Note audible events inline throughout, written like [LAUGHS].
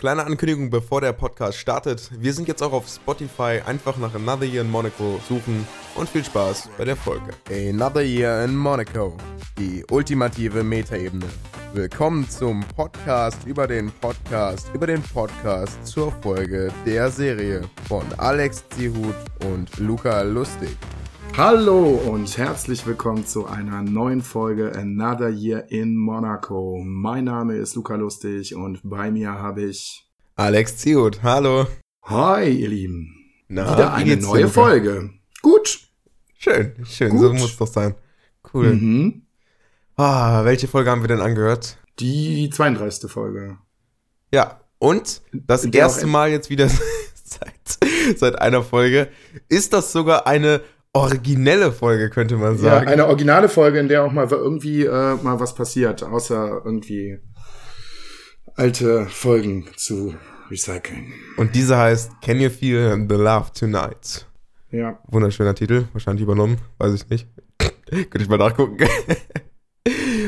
Kleine Ankündigung, bevor der Podcast startet. Wir sind jetzt auch auf Spotify. Einfach nach Another Year in Monaco suchen und viel Spaß bei der Folge. Another Year in Monaco. Die ultimative Metaebene. Willkommen zum Podcast über den Podcast über den Podcast zur Folge der Serie von Alex Zihut und Luca Lustig. Hallo und herzlich willkommen zu einer neuen Folge Another Year in Monaco. Mein Name ist Luca Lustig und bei mir habe ich Alex Zihut. Hallo. Hi, ihr Lieben. Na, Wieder wie eine neue Luca? Folge. Gut. Schön, schön. Gut. So muss es doch sein. Cool. Mhm. Ah, welche Folge haben wir denn angehört? Die 32. Folge. Ja, und das erste Mal jetzt wieder [LAUGHS] seit, seit einer Folge ist das sogar eine originelle Folge, könnte man Ja, sagen. eine originale Folge, in der auch mal irgendwie äh, mal was passiert, außer irgendwie alte Folgen zu recyceln. und diese heißt Can You Feel the Love Tonight? Ja. Wunderschöner Titel, wahrscheinlich übernommen, weiß ich nicht. [LAUGHS] Könnte ich mal nachgucken. [LAUGHS]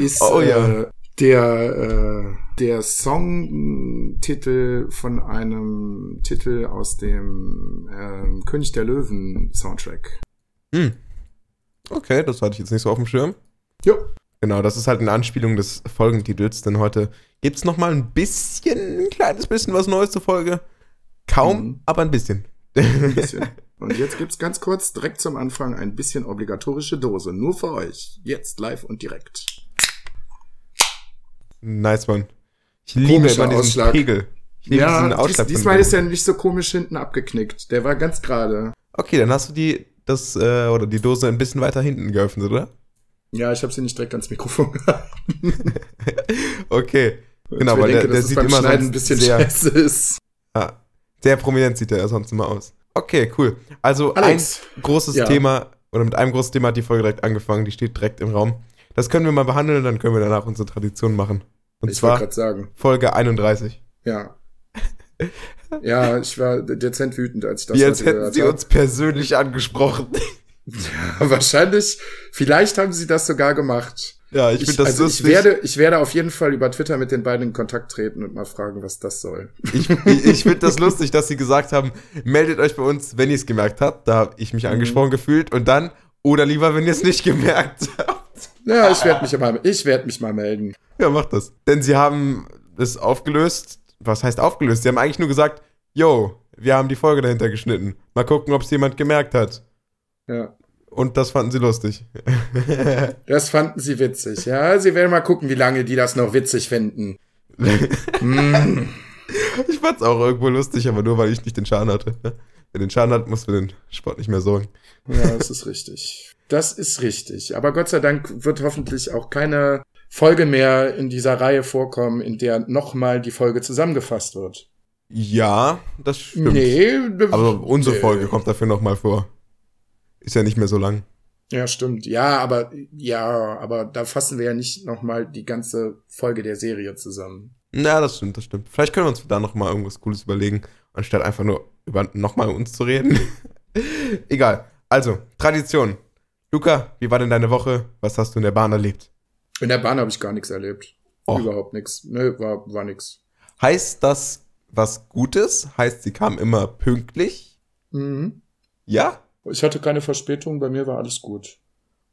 ist Oh, ja. äh, der, äh, der Songtitel von einem Titel aus dem ähm, König der Löwen Soundtrack. Hm. Okay, das hatte ich jetzt nicht so auf dem Schirm. Jo. Genau, das ist halt eine Anspielung des Folgentitels, denn heute gibt's noch mal ein bisschen, ein kleines bisschen was Neues zur Folge. Kaum, Mhm. aber ein bisschen. Ein [LAUGHS] bisschen. Und jetzt gibt's ganz kurz direkt zum Anfang ein bisschen obligatorische Dose. Nur für euch. Jetzt live und direkt. nice one. Ich liebe Komischer immer diesen Ausschlag. Pegel. Ich liebe diesen Ja, dies, Ausschlag von diesmal ist er nicht so komisch hinten abgeknickt. Der war ganz gerade. Okay, dann hast du die, das, äh, oder die Dose ein bisschen weiter hinten geöffnet, oder? Ja, ich habe sie nicht direkt ans Mikrofon gehalten. [LAUGHS] Okay. Genau, weil denke, der, der sieht immer Schneiden ein bisschen sehr, scheiße ist. [LAUGHS] ah, sehr prominent sieht der ja sonst immer aus. Okay, cool. Also Alex. ein großes Ja. Thema, oder mit einem großen Thema hat die Folge direkt angefangen, die steht direkt im Raum. Das können wir mal behandeln, dann können wir danach unsere Tradition machen. Und ich zwar gerade sagen. Folge 31. Ja. [LAUGHS] Ja, ich war dezent wütend, als ich das Wie als hätten gehört sie uns persönlich angesprochen. Ja, wahrscheinlich, vielleicht haben sie das sogar gemacht. ja, ich, Ich, finde das also lustig. ich werde, ich werde auf jeden Fall über Twitter mit den beiden in Kontakt treten und mal fragen, was das soll. Ich, ich, ich finde das lustig, dass sie gesagt haben, meldet euch bei uns, wenn ihr es gemerkt habt. Da habe ich mich Mhm. angesprochen gefühlt. Und dann, oder lieber, wenn ihr es nicht gemerkt habt. Ja, ich werde mich mal, ich werde mich mal melden. Ja, macht das. Denn sie haben es aufgelöst. Was heißt aufgelöst? Sie haben eigentlich nur gesagt, yo, wir haben die Folge dahinter geschnitten. Mal gucken, ob es jemand gemerkt hat. Ja. Und das fanden sie lustig. [LAUGHS] Das fanden sie witzig. Ja, sie werden mal gucken, wie lange die das noch witzig finden. [LAUGHS] Mm. ich fand's auch irgendwo lustig, aber nur, weil ich nicht den Schaden hatte. Wer den Schaden hat, muss für den Sport nicht mehr sorgen. Ja, das ist richtig. Das ist richtig. Aber Gott sei Dank wird hoffentlich auch keine Folge mehr in dieser Reihe vorkommen, in der nochmal die Folge zusammengefasst wird. Ja, das stimmt. Nee. Aber unsere. Folge kommt dafür nochmal vor. Ist ja nicht mehr so lang. Ja, stimmt. Ja, aber ja, aber da fassen wir ja nicht nochmal die ganze Folge der Serie zusammen. Na, das stimmt, das stimmt. Vielleicht können wir uns da nochmal irgendwas Cooles überlegen, anstatt einfach nur über nochmal uns zu reden. [LAUGHS] Egal. Also, Tradition. Luca, wie war denn deine Woche? Was hast du in der Bahn erlebt? In der Bahn habe ich gar nichts erlebt. Och. Überhaupt nichts. Nö, war, war nix. Heißt das was Gutes? Heißt, sie kam immer pünktlich? Mhm. Ja? Ich hatte keine Verspätung, bei mir war alles gut.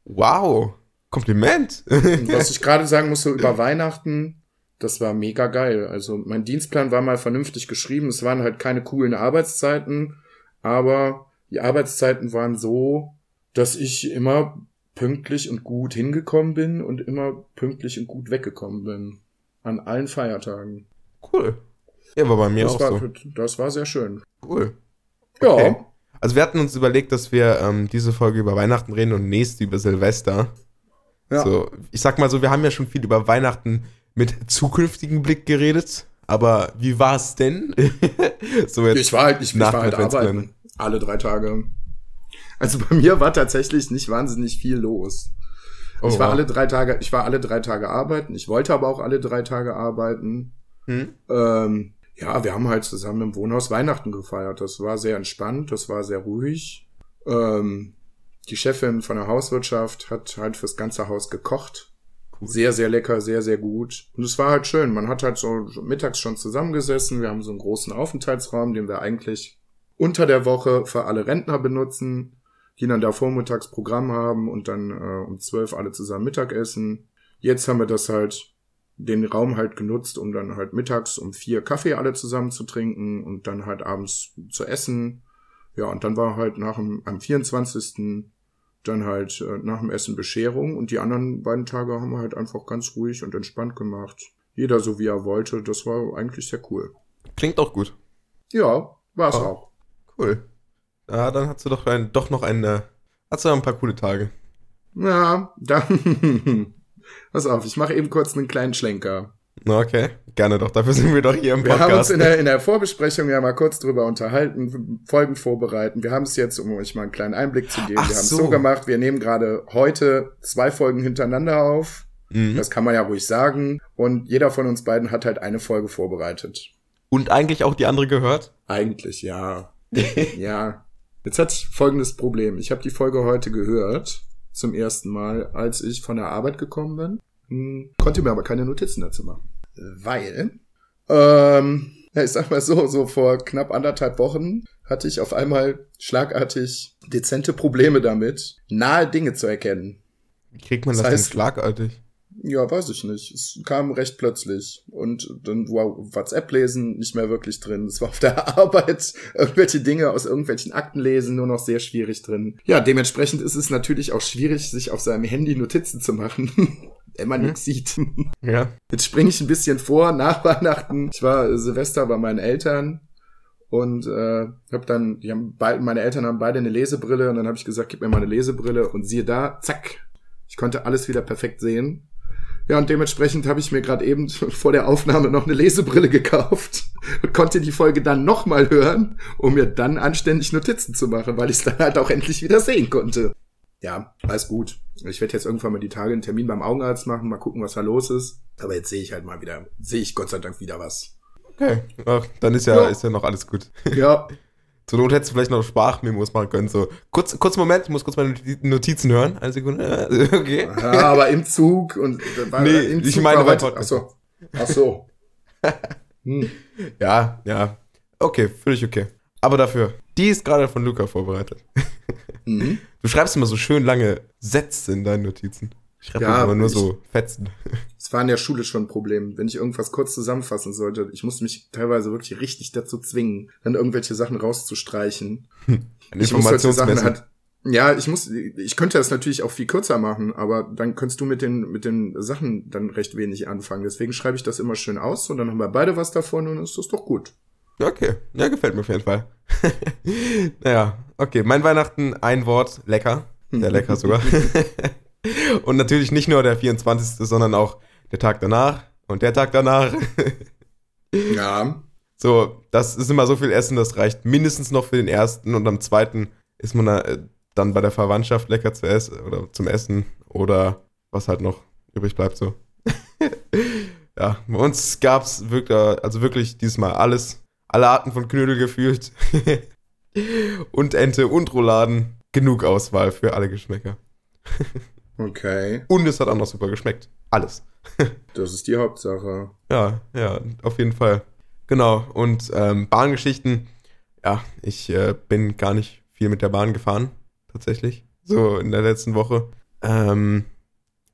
Wow. Kompliment. Was [LAUGHS] ich gerade sagen muss, so über Weihnachten, das war mega geil. Also mein Dienstplan war mal vernünftig geschrieben. Es waren halt keine coolen Arbeitszeiten, aber die Arbeitszeiten waren so, dass ich immer pünktlich und gut hingekommen bin und immer pünktlich und gut weggekommen bin. An allen Feiertagen. cool. Ja, war bei mir Das auch war, so. das war sehr schön. Cool. Ja. Okay. Also wir hatten uns überlegt, dass wir ähm, diese Folge über Weihnachten reden und nächste über Silvester. Ja. So, ich sag mal so, wir haben ja schon viel über Weihnachten mit zukünftigem Blick geredet. Aber wie war es denn? [LAUGHS] so jetzt. Ich war halt, ich, ich war halt arbeiten. Alle drei Tage. Also bei mir war tatsächlich nicht wahnsinnig viel los. Oh, ich war wow. alle drei Tage, ich war alle drei Tage arbeiten. Ich wollte aber auch alle drei Tage arbeiten. Hm? Ähm, ja, wir haben halt zusammen im Wohnhaus Weihnachten gefeiert. Das war sehr entspannt, das war sehr ruhig. Ähm, die Chefin von der Hauswirtschaft hat halt fürs ganze Haus gekocht. cool. Sehr, sehr lecker, sehr, sehr gut. Und es war halt schön. Man hat halt so mittags schon zusammengesessen. Wir haben so einen großen Aufenthaltsraum, den wir eigentlich unter der Woche für alle Rentner benutzen, die dann da vormittags Programm haben und dann äh, um zwölf alle zusammen Mittagessen. Jetzt haben wir das halt, den Raum halt genutzt, um dann halt mittags um vier Kaffee alle zusammen zu trinken und dann halt abends zu essen. Ja, und dann war halt nach dem, am 24 dann halt äh, nach dem Essen Bescherung und die anderen beiden Tage haben wir halt einfach ganz ruhig und entspannt gemacht. Jeder so wie er wollte. Das war eigentlich sehr cool. Klingt auch gut. Ja, war es Oh. auch. Cool. Ja, dann hast du doch, ein, doch noch eine, hast du noch ein paar coole Tage. Ja, dann. [LAUGHS] Pass auf, ich mache eben kurz einen kleinen Schlenker. Okay, gerne doch. Dafür sind wir doch hier im Wir haben uns Podcast. in der, in der Vorbesprechung ja mal kurz drüber unterhalten, Folgen vorbereiten. Wir haben es jetzt, um euch mal einen kleinen Einblick zu geben, Ach wir haben es so. so gemacht, wir nehmen gerade heute zwei Folgen hintereinander auf. Mhm. Das kann man ja ruhig sagen. Und jeder von uns beiden hat halt eine Folge vorbereitet. Und eigentlich auch die andere gehört? Eigentlich, ja. [LAUGHS] ja. Jetzt hat folgendes Problem. Ich habe die Folge heute gehört, zum ersten Mal, als ich von der Arbeit gekommen bin. Hm, konnte mir aber keine Notizen dazu machen. Weil, ähm, ja, ich sag mal so, so vor knapp anderthalb Wochen hatte ich auf einmal schlagartig dezente Probleme damit, nahe Dinge zu erkennen. Wie kriegt man das, Das heißt- denn schlagartig? Ja, weiß ich nicht. Es kam recht plötzlich. Und dann war WhatsApp lesen nicht mehr wirklich drin. Es war auf der [LAUGHS] Arbeit irgendwelche Dinge aus irgendwelchen Akten lesen nur noch sehr schwierig drin. Ja, dementsprechend ist es natürlich auch schwierig, sich auf seinem Handy Notizen zu machen, [LAUGHS] wenn man Mhm. nichts sieht. [LAUGHS] Ja. Jetzt springe ich ein bisschen vor, nach Weihnachten. Ich war Silvester bei meinen Eltern und äh, hab dann, die haben beide, meine Eltern haben beide eine Lesebrille und dann habe ich gesagt, gib mir mal eine Lesebrille und siehe da, zack, ich konnte alles wieder perfekt sehen. Ja, und dementsprechend habe ich mir gerade eben [LAUGHS] vor der Aufnahme noch eine Lesebrille gekauft [LAUGHS] und konnte die Folge dann nochmal hören, um mir dann anständig Notizen zu machen, weil ich es dann halt auch endlich wieder sehen konnte. Ja, alles gut. Ich werde jetzt irgendwann mal die Tage einen Termin beim Augenarzt machen, mal gucken, was da los ist. Aber jetzt sehe ich halt mal wieder, sehe ich Gott sei Dank wieder was. Okay. Ach, dann ist ja, Ja. ist ja noch alles gut. Ja, [LAUGHS] Zur Not hättest du vielleicht noch Sprachmemos machen können. So, kurz, kurz Moment, ich muss kurz meine Noti- Notizen hören. Eine Sekunde. [LAUGHS] Okay. ja aber im Zug und war, Nee, im ich Zug meine beim heute, ach Podcast. so. Ach so. [LAUGHS] Hm. Ja, ja. Okay, völlig okay. Aber dafür, die ist gerade von Luca vorbereitet. Mhm. Du schreibst immer so schön lange Sätze in deinen Notizen. Ich schreibe Ja, immer nur ich- so Fetzen. [LAUGHS] Es war in der Schule schon ein Problem, wenn ich irgendwas kurz zusammenfassen sollte. Ich musste mich teilweise wirklich richtig dazu zwingen, dann irgendwelche Sachen rauszustreichen. Ein [LAUGHS] Ich muss solche Sachen halt, ja, ich muss, ich könnte das natürlich auch viel kürzer machen, aber dann könntest du mit den, mit den Sachen dann recht wenig anfangen. Deswegen schreibe ich das immer schön aus und dann haben wir beide was davon und dann ist das doch gut. Okay, ja, gefällt mir auf jeden Fall. [LAUGHS] naja, okay, mein Weihnachten, ein Wort, lecker. Sehr lecker sogar. [LAUGHS] und natürlich nicht nur der 24., sondern auch der Tag danach und der Tag danach. [LAUGHS] Ja, So, das ist immer so viel Essen, das reicht mindestens noch für den ersten und am zweiten ist man äh, dann bei der Verwandtschaft lecker zu essen oder zum Essen oder was halt noch übrig bleibt so. [LAUGHS] ja, bei uns gab's wirklich, also wirklich diesmal alles, alle Arten von Knödel gefühlt und Ente und Rouladen. Genug Auswahl für alle Geschmäcker. Okay. Und es hat auch noch super geschmeckt. Alles. [LAUGHS] Das ist die Hauptsache. Ja, ja, auf jeden Fall. Genau. Und ähm, Bahngeschichten, ja, ich äh, bin gar nicht viel mit der Bahn gefahren, tatsächlich. So in der letzten Woche. Ähm,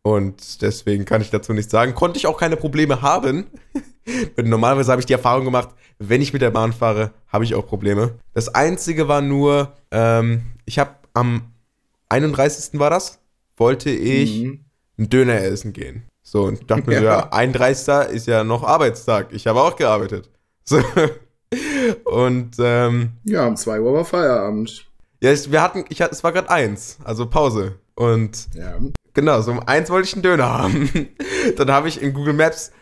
und deswegen kann ich dazu nichts sagen. Konnte ich auch keine Probleme haben. [LAUGHS] Normalerweise habe ich die Erfahrung gemacht, wenn ich mit der Bahn fahre, habe ich auch Probleme. Das Einzige war nur, ähm, ich habe am 31. war das, wollte ich Mhm. einen Döner essen gehen. So, und dachte mir, [LAUGHS] Ja. so, ja, 31. ist ja noch Arbeitstag. Ich habe auch gearbeitet. [LAUGHS] So. Und ähm, Ja, um zwei Uhr war Feierabend. ja, ich, wir hatten, ich hatte, es war gerade eins, also Pause. Und Ja. genau, so um eins wollte ich einen Döner haben. [LAUGHS] Dann habe ich in Google Maps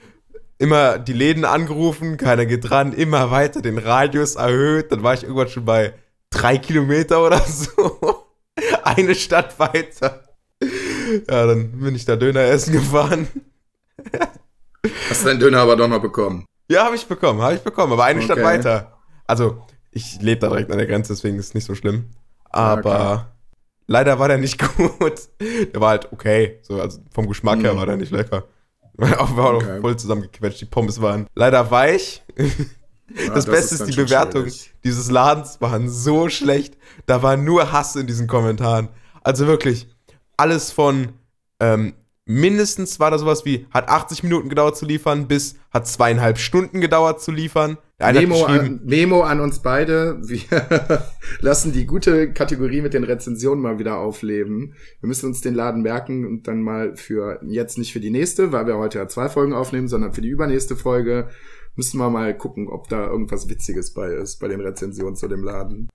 immer die Läden angerufen, keiner geht dran, immer weiter den Radius erhöht. Dann war ich irgendwann schon bei drei Kilometer oder so. Eine Stadt weiter. Ja, dann bin ich da Döner essen gefahren. Hast du deinen Döner aber doch noch bekommen? Ja, habe ich bekommen, habe ich bekommen, aber eine Stadt Okay. weiter. Also, ich lebe da direkt an der Grenze, deswegen ist es nicht so schlimm. Aber Leider war der nicht [LAUGHS] gut. Der war halt okay. So, also vom Geschmack her Mhm. war der nicht lecker. [LAUGHS] Auch war Okay. auch voll zusammengequetscht. Die Pommes waren leider weich. Ja, das, Beste ist, die Bewertung schwierig. dieses Ladens waren so schlecht. Da war nur Hass in diesen Kommentaren. Also wirklich, alles von ähm, mindestens war da sowas wie, hat 80 Minuten gedauert zu liefern, bis hat zweieinhalb Stunden gedauert zu liefern. Memo an, Memo an uns beide. Wir [LAUGHS] lassen die gute Kategorie mit den Rezensionen mal wieder aufleben. Wir müssen uns den Laden merken und dann mal für jetzt nicht für die nächste, weil wir heute ja zwei Folgen aufnehmen, sondern für die übernächste Folge müssen wir mal gucken, ob da irgendwas Witziges bei ist, bei den Rezensionen zu dem Laden.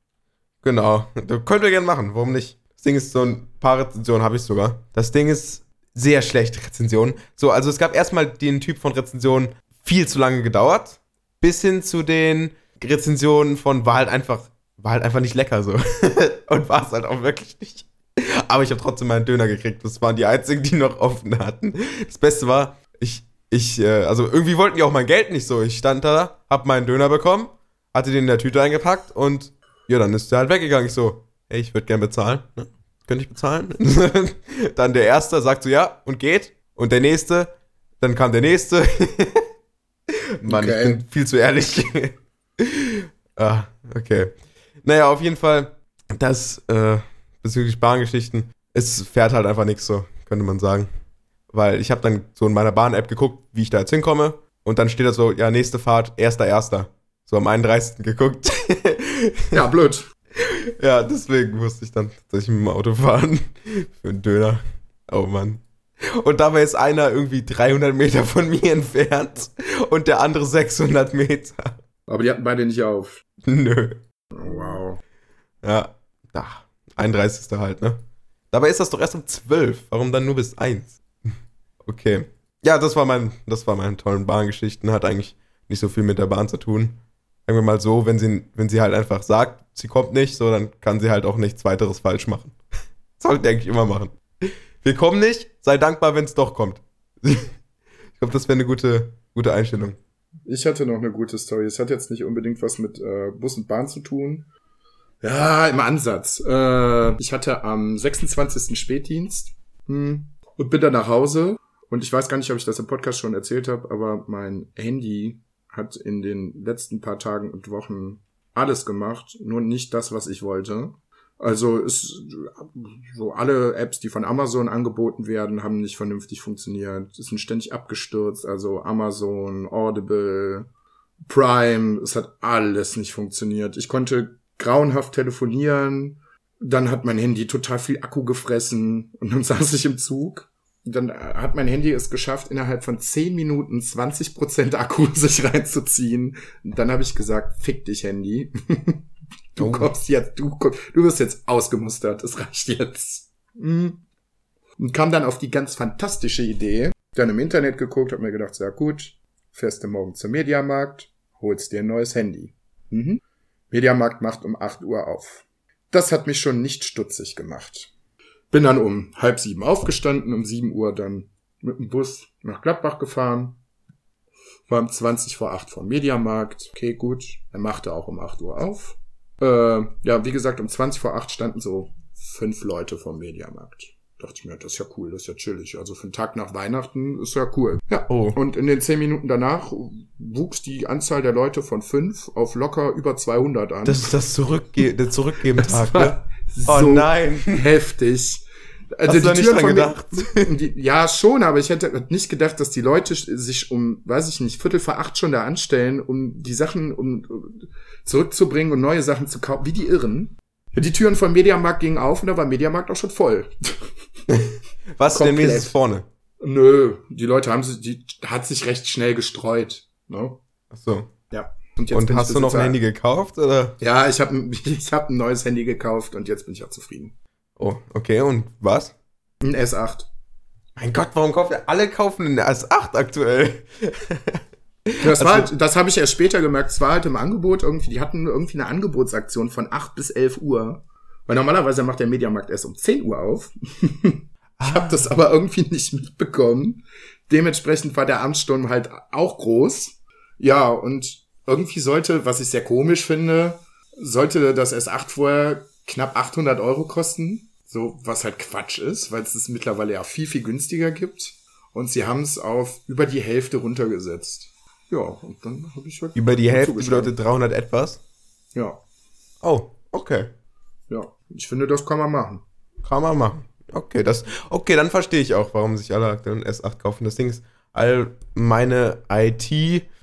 Genau, das könnt ihr gerne machen, warum nicht? Das Ding ist, so ein paar Rezensionen habe ich sogar. Das Ding ist sehr schlecht, Rezensionen. So, also es gab erstmal den Typ von Rezensionen viel zu lange gedauert, bis hin zu den Rezensionen von war halt einfach, war halt einfach nicht lecker so. [LAUGHS] Und war es halt auch wirklich nicht. Aber ich habe trotzdem meinen Döner gekriegt. Das waren die einzigen, die noch offen hatten. Das Beste war, ich, ich, äh, also irgendwie wollten die auch mein Geld nicht so. Ich stand da, hab meinen Döner bekommen, hatte den in der Tüte eingepackt und ja, dann ist der halt weggegangen. Ich so, hey, ich würde gern bezahlen. Ne? Könnte ich bezahlen? [LAUGHS] dann der Erste sagt so, ja, und geht. Und der Nächste, dann kam der Nächste. [LAUGHS] Mann, Okay. ich bin viel zu ehrlich. [LAUGHS] ah, okay. Naja, auf jeden Fall, das äh, bezüglich Bahngeschichten, es fährt halt einfach nichts so, könnte man sagen. Weil ich habe dann so in meiner Bahn-App geguckt, wie ich da jetzt hinkomme. Und dann steht da so, ja, nächste Fahrt, erster, erster. So am 31. geguckt. Ja, blöd. [LAUGHS] ja, deswegen musste ich dann tatsächlich mit dem Auto fahren. Für einen Döner. Oh Mann. Und dabei ist einer irgendwie 300 Meter von mir entfernt und der andere 600 Meter. Aber die hatten beide nicht auf. Nö. Oh, wow. Ja, da. 31. halt, ne? Dabei ist das doch erst um 12. Warum dann nur bis 1? [LAUGHS] Okay. Ja, das war mein, das war meine tollen Bahngeschichten. Hat eigentlich nicht so viel mit der Bahn zu tun. Sagen wir mal so, wenn sie, wenn sie halt einfach sagt, sie kommt nicht, so, dann kann sie halt auch nichts weiteres falsch machen. [LAUGHS] Sollte eigentlich immer machen. Wir kommen nicht, sei dankbar, wenn es doch kommt. [LAUGHS] ich glaube, das wäre eine gute, gute Einstellung. Ich hatte noch eine gute Story. Es hat jetzt nicht unbedingt was mit äh, Bus und Bahn zu tun. Ja, im Ansatz. Äh, ich hatte am 26. Spätdienst hm, und bin dann nach Hause. Und ich weiß gar nicht, ob ich das im Podcast schon erzählt habe, aber mein Handy hat in den letzten paar Tagen und Wochen alles gemacht, nur nicht das, was ich wollte. Also ist so alle Apps, die von Amazon angeboten werden, haben nicht vernünftig funktioniert. Es sind ständig abgestürzt. Also Amazon, Audible, Prime, es hat alles nicht funktioniert. Ich konnte grauenhaft telefonieren. Dann hat mein Handy total viel Akku gefressen und dann [LAUGHS] saß ich im Zug. Dann hat mein Handy es geschafft, innerhalb von 10 Minuten 20% Akku [LAUGHS] sich reinzuziehen. Und dann habe ich gesagt, fick dich, Handy. [LAUGHS] Du Oh. kommst jetzt, du, komm- du wirst jetzt ausgemustert, es reicht jetzt. Mhm. Und kam dann auf die ganz fantastische Idee, dann im Internet geguckt, hab mir gedacht, sehr gut, fährst du morgen zum Mediamarkt, holst dir ein neues Handy. Mhm. Mediamarkt macht um 8 Uhr auf. Das hat mich schon nicht stutzig gemacht. Bin dann um halb sieben aufgestanden, um 7 Uhr dann mit dem Bus nach Gladbach gefahren. War um 20 vor 8 vom Mediamarkt. Okay, gut. Er machte auch um 8 Uhr auf. Äh, ja, wie gesagt, um 20 vor 8 standen so fünf Leute vom Mediamarkt. Dachte ich mir, das ist ja cool, das ist ja chillig. Also für einen Tag nach Weihnachten ist ja cool. Ja. Oh. Und in den zehn Minuten danach wuchs die Anzahl der Leute von fünf auf locker über 200 an. Das ist das Zurückge der Zurückgeben-Tag, ne? Oh so nein. heftig. Hast du da nicht dran gedacht? [LAUGHS] die, ja, schon, aber ich hätte nicht gedacht, dass die Leute sich um, weiß ich nicht, Viertel vor acht schon da anstellen, um die Sachen um, zurückzubringen und neue Sachen zu kaufen, wie die Irren. Die Türen vom Mediamarkt gingen auf und da war Mediamarkt auch schon voll. [LAUGHS] Was denn wenigstens vorne? Nö, die Leute haben sich, die hat sich recht schnell gestreut. Ne? Ach so. Und bin hast du noch ein Handy gekauft, oder? Ja, ich habe [LAUGHS] ich hab ein neues Handy gekauft und jetzt bin ich auch zufrieden. Oh, okay, und was? Ein S8. Mein Gott, warum kauft ihr? Alle kaufen einen S8 aktuell. [LAUGHS] Das, war Also- halt, das habe ich erst später gemerkt. Es war halt im Angebot irgendwie, die hatten irgendwie eine Angebotsaktion von 8 bis 11 Uhr. Weil normalerweise macht der Mediamarkt erst um 10 Uhr auf. [LAUGHS] Ich habe das aber irgendwie nicht mitbekommen. Dementsprechend war der Amtssturm halt auch groß. Ja, und irgendwie sollte, was ich sehr komisch finde, sollte das S8 vorher knapp 800 Euro kosten. So, was halt Quatsch ist, weil es es mittlerweile ja viel, viel günstiger gibt. Und sie haben es auf über die Hälfte runtergesetzt. Ja, und dann habe ich halt. Über die Hälfte bedeutet 300 etwas. Ja, Oh, okay. ja. Ich finde, das kann man machen. Kann man machen. Okay, das, okay, dann verstehe ich auch, warum sich alle aktuell einen S8 kaufen. Das Ding ist, all meine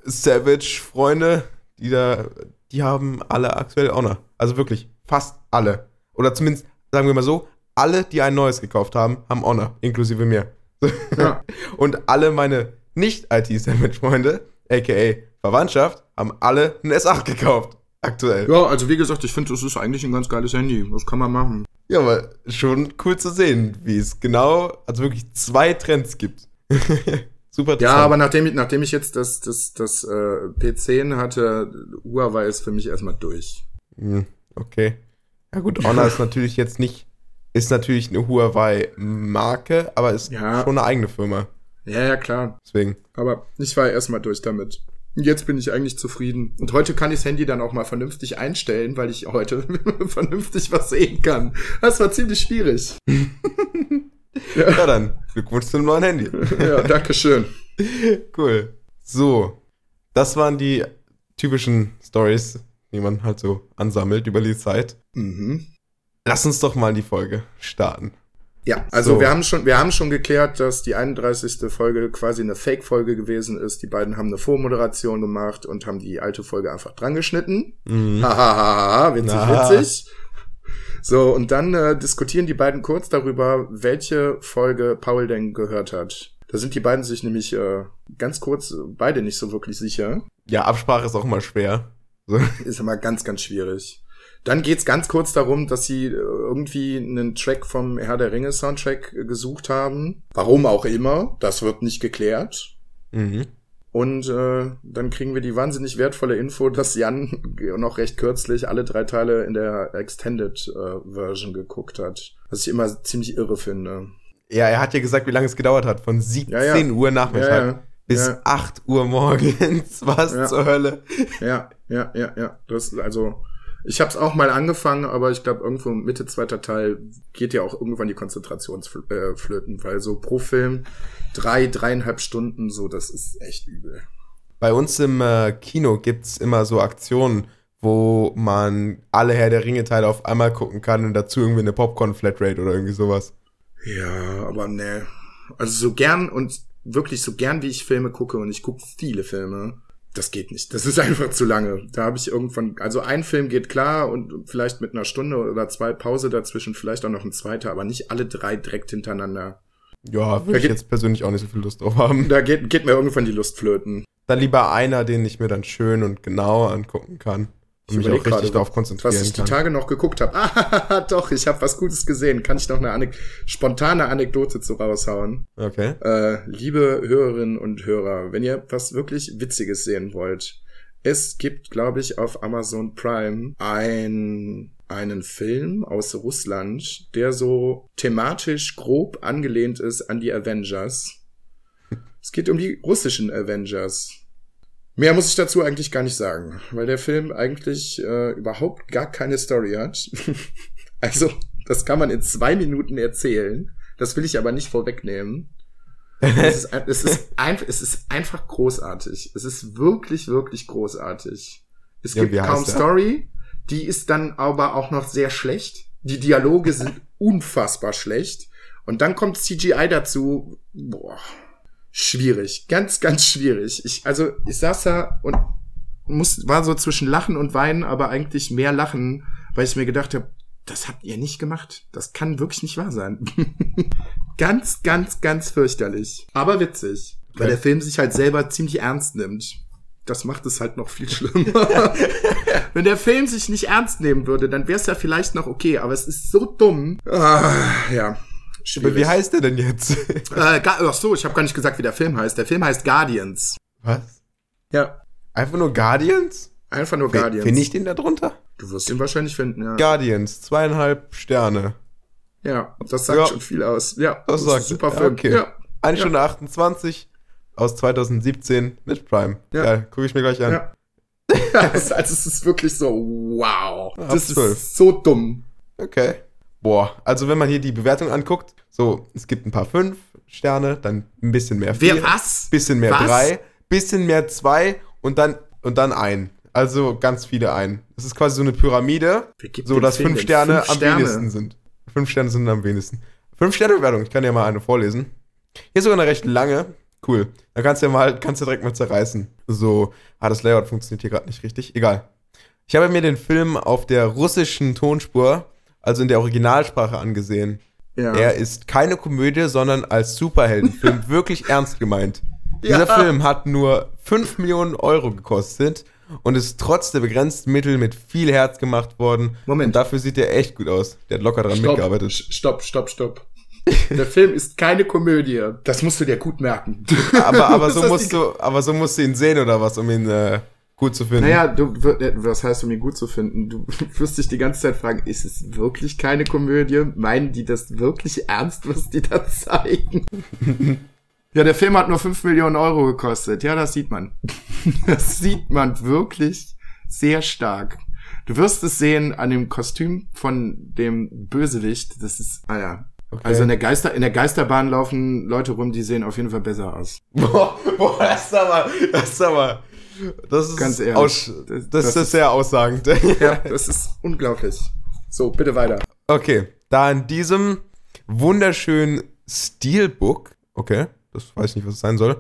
IT-Savage-Freunde, die da, die haben alle aktuell Honor. Also wirklich, fast alle. Oder zumindest, sagen wir mal so, alle, die ein neues gekauft haben, haben Honor, inklusive mir. [LAUGHS] Ja. Und alle meine Nicht-IT-Savage-Freunde, aka Verwandtschaft, haben alle ein S8 gekauft. Aktuell. Ja, also wie gesagt, ich finde, das ist eigentlich ein ganz geiles Handy. Das kann man machen. Ja, aber schon cool zu sehen, wie es genau, also wirklich zwei Trends gibt. [LAUGHS] Super Ja, aber nachdem ich, nachdem ich jetzt das, das, das äh, P10 hatte, Huawei ist für mich erstmal durch. Hm, Okay. Ja gut, Honor [LAUGHS] ist natürlich jetzt nicht, ist natürlich eine Huawei-Marke, aber ist Ja. schon eine eigene Firma. Ja, ja, klar. Deswegen. Aber ich war erstmal durch damit. Und Jetzt bin ich eigentlich zufrieden. Und heute kann ich das Handy dann auch mal vernünftig einstellen, weil ich heute [LAUGHS] vernünftig was sehen kann. Das war ziemlich schwierig. [LAUGHS] Ja, dann Glückwunsch zum neuen Handy. Ja, danke schön. Cool. So, das waren die typischen Stories, die man halt so ansammelt über die Zeit. Mhm. Lass uns doch mal die Folge starten. Ja, also So. wir haben schon, wir haben schon geklärt, dass die 31. Folge quasi eine Fake-Folge gewesen ist. Die beiden haben eine Vormoderation gemacht und haben die alte Folge einfach dran geschnitten. Mhm. Hahaha, witzig, Na. witzig. So, und dann äh, diskutieren die beiden kurz darüber, welche Folge Paul denn gehört hat. Da sind die beiden sich nämlich äh, ganz kurz beide nicht so wirklich sicher. Ja, Absprache ist auch immer schwer. [LAUGHS] Ist immer ganz, ganz schwierig. Dann geht's ganz kurz darum, dass sie äh, irgendwie einen Track vom Herr der Ringe Soundtrack äh, gesucht haben. Warum auch immer, das wird nicht geklärt. Mhm. Und äh, dann kriegen wir die wahnsinnig wertvolle Info, dass Jan [LAUGHS] noch recht kürzlich alle drei Teile in der Extended äh, Version geguckt hat. Was ich immer ziemlich irre finde. Ja, er hat ja gesagt, wie lange es gedauert hat. Von 17 Ja, ja. Uhr Nachmittag Ja, bis Ja. 8 Uhr morgens. [LAUGHS] Was zur Hölle? Ja, ja, ja, ja. Das also. Ich habe es auch mal angefangen, aber ich glaube, irgendwo Mitte zweiter Teil geht ja auch irgendwann die Konzentrationsflöten, äh, weil so pro Film drei, dreieinhalb Stunden, so, das ist echt übel. Bei uns im äh, Kino gibt's immer so Aktionen, wo man alle Herr der Ringe-Teile auf einmal gucken kann und dazu irgendwie eine Popcorn-Flatrate oder irgendwie sowas. Ja, aber ne. Also so gern und wirklich so gern, wie ich Filme gucke, und ich gucke viele Filme, das geht nicht. Das ist [LAUGHS] einfach zu lange. Da habe ich irgendwann, also ein Film geht klar und vielleicht mit einer Stunde oder zwei Pause dazwischen, vielleicht auch noch ein zweiter, aber nicht alle drei direkt hintereinander. Ja, würde ich geht- jetzt persönlich auch nicht so viel Lust drauf haben. Da geht, geht mir irgendwann die Lust flöten. Dann lieber einer, den ich mir dann schön und genau angucken kann. Ich mich auch richtig gerade, darauf Was konzentrieren ich die kann. Tage noch geguckt habe. [LAUGHS] Ah, doch, ich habe was Gutes gesehen. Kann ich noch eine Anek spontane Anekdote zu raushauen? Okay. Äh, liebe Hörerinnen und Hörer, wenn ihr was wirklich Witziges sehen wollt, es gibt, glaube ich, auf Amazon Prime ein, einen Film aus Russland, der so thematisch grob angelehnt ist an die Avengers. [LAUGHS] Es geht um die russischen Avengers. Mehr muss ich dazu eigentlich gar nicht sagen, weil der Film eigentlich äh, überhaupt gar keine Story hat. [LAUGHS] also, das kann man in zwei Minuten erzählen. Das will ich aber nicht vorwegnehmen. Es ist, es, ist ein, es ist einfach großartig. Es ist wirklich, wirklich großartig. Es Ja, gibt kaum? Story. Die ist dann aber auch noch sehr schlecht. Die Dialoge sind [LAUGHS] unfassbar schlecht. Und dann kommt CGI dazu. Boah, schwierig. Ganz, ganz schwierig. Ich, also, ich saß da und muss, war so zwischen Lachen und Weinen, aber eigentlich mehr Lachen, weil ich mir gedacht habe, das habt ihr nicht gemacht. Das kann wirklich nicht wahr sein. [LAUGHS] ganz, ganz, ganz fürchterlich. Aber witzig. Weil Okay. der Film sich halt selber ziemlich ernst nimmt. Das macht es halt noch viel schlimmer. [LAUGHS] Wenn der Film sich nicht ernst nehmen würde, dann wäre es ja vielleicht noch okay, aber es ist so dumm. Ah, ja. Schwierig. Wie heißt der denn jetzt? [LAUGHS] Äh, ach so, ich habe gar nicht gesagt, wie der Film heißt. Der Film heißt Guardians. Was? Ja. Einfach nur Guardians? Einfach nur Guardians. Finde ich den da drunter? Du wirst ihn wahrscheinlich finden, ja. Guardians, zweieinhalb Sterne. ja, das sagt Ja. schon viel aus. Ja, Das ist ein sagt- super ja, Film. okay. Ja. 1 Ja. Stunde 28 aus 2017 mit Prime. Ja. Geil, gucke ich mir gleich an. Ja. Ja, [LAUGHS] also es ist wirklich so, wow. Ab Das zwölf. ist so dumm. Okay. Boah, also wenn man hier die Bewertung anguckt, so, es gibt ein paar fünf Sterne, dann ein bisschen mehr vier, was? bisschen mehr drei, bisschen mehr zwei und dann, und dann ein. Also ganz viele ein. Das ist quasi so eine Pyramide, so dass fünf Sterne fünf am Sterne? wenigsten sind. Fünf Sterne sind am wenigsten. Fünf Sterne Bewertung, ich kann dir mal eine vorlesen. Hier ist sogar eine recht lange. Cool. Dann kannst du ja mal, kannst du direkt mal zerreißen. So, ah, das Layout funktioniert hier gerade nicht richtig. Egal. Ich habe mir den Film auf der russischen Tonspur, also in der Originalsprache, angesehen. Ja. Er ist keine Komödie, sondern als Superheldenfilm [LAUGHS] wirklich ernst gemeint. Dieser Ja. Film hat nur 5 Millionen Euro gekostet und ist trotz der begrenzten Mittel mit viel Herz gemacht worden. Moment. Und dafür sieht er echt gut aus. Der hat locker dran Stopp, mitgearbeitet. stopp, stopp, stopp. Der Film ist keine Komödie. Das musst du dir gut merken. Aber, aber, [LAUGHS] so musst du, aber so musst du ihn sehen oder was, um ihn äh, gut zu finden. Naja, du, äh, was heißt, um ihn gut zu finden? Du [LAUGHS] wirst dich die ganze Zeit fragen, ist es wirklich keine Komödie? Meinen die das wirklich ernst, was die da zeigen? [LAUGHS] ja, der Film hat nur 5 Millionen Euro gekostet. Ja, das sieht man. [LAUGHS] Das sieht man wirklich sehr stark. Du wirst es sehen an dem Kostüm von dem Bösewicht. Das ist, ah ja. Okay. Also in der Geister, in der Geisterbahn laufen Leute rum, die sehen auf jeden Fall besser aus. Boah, boah, das ist aber, das ist aber, das ist, Ganz ehrlich, aus, das- das, das ist sehr aussagend. [LAUGHS] Ja, [LAUGHS] das ist unglaublich. So, bitte weiter. Okay, da in diesem wunderschönen Steelbook, okay, das weiß ich nicht, was es sein soll,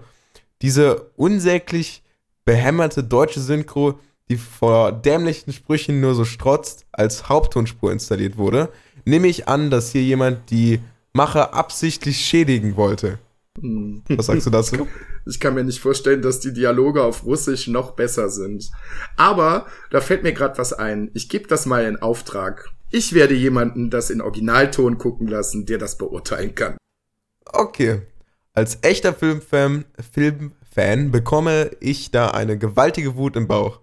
diese unsäglich behämmerte deutsche Synchro, die vor dämlichen Sprüchen nur so strotzt, als Haupttonspur installiert wurde, nehme ich an, dass hier jemand die Macher absichtlich schädigen wollte. Hm. Was sagst du dazu? Ich kann mir nicht vorstellen, dass die Dialoge auf Russisch noch besser sind. Aber da fällt mir gerade was ein. Ich gebe das mal in Auftrag. Ich werde jemanden das in Originalton gucken lassen, der das beurteilen kann. Okay. Als echter Filmfan, Filmfan bekomme ich da eine gewaltige Wut im Bauch.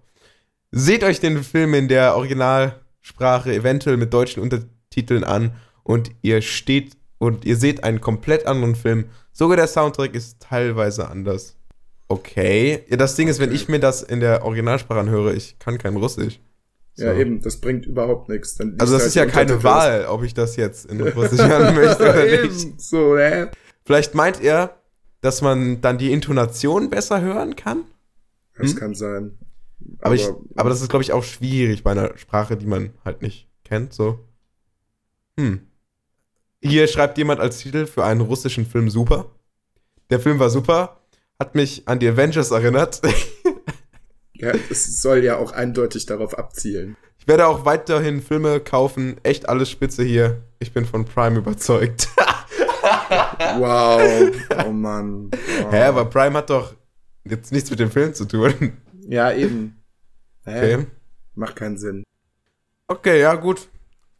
Seht euch den Film in der Originalsprache eventuell mit deutschen Untertiteln an und ihr steht und ihr seht einen komplett anderen Film. Sogar der Soundtrack ist teilweise anders. Okay. Ja, das Ding ist, wenn ich mir das in der Originalsprache anhöre, ich kann kein Russisch. So. Ja, eben, das bringt überhaupt nichts. Also das halt ist ja keine. Wahl, ob ich das jetzt in Russisch hören [LAUGHS] möchte oder nicht. So, äh. Vielleicht meint er, dass man dann die Intonation besser hören kann? Das Hm? kann sein. Aber, ich, aber das ist, glaube ich, auch schwierig bei einer Sprache, die man halt nicht kennt. So. Hm. Hier schreibt jemand als Titel für einen russischen Film super. Der Film war super, hat mich an die Avengers erinnert. [LAUGHS] ja, es soll ja auch eindeutig darauf abzielen. Ich werde auch weiterhin Filme kaufen. Echt alles spitze hier. Ich bin von Prime überzeugt. [LAUGHS] Wow. Oh Mann. Wow. Hä, aber Prime hat doch jetzt nichts mit dem Film zu tun. Ja, eben. Hä? Okay. Macht keinen Sinn. Okay, ja, gut.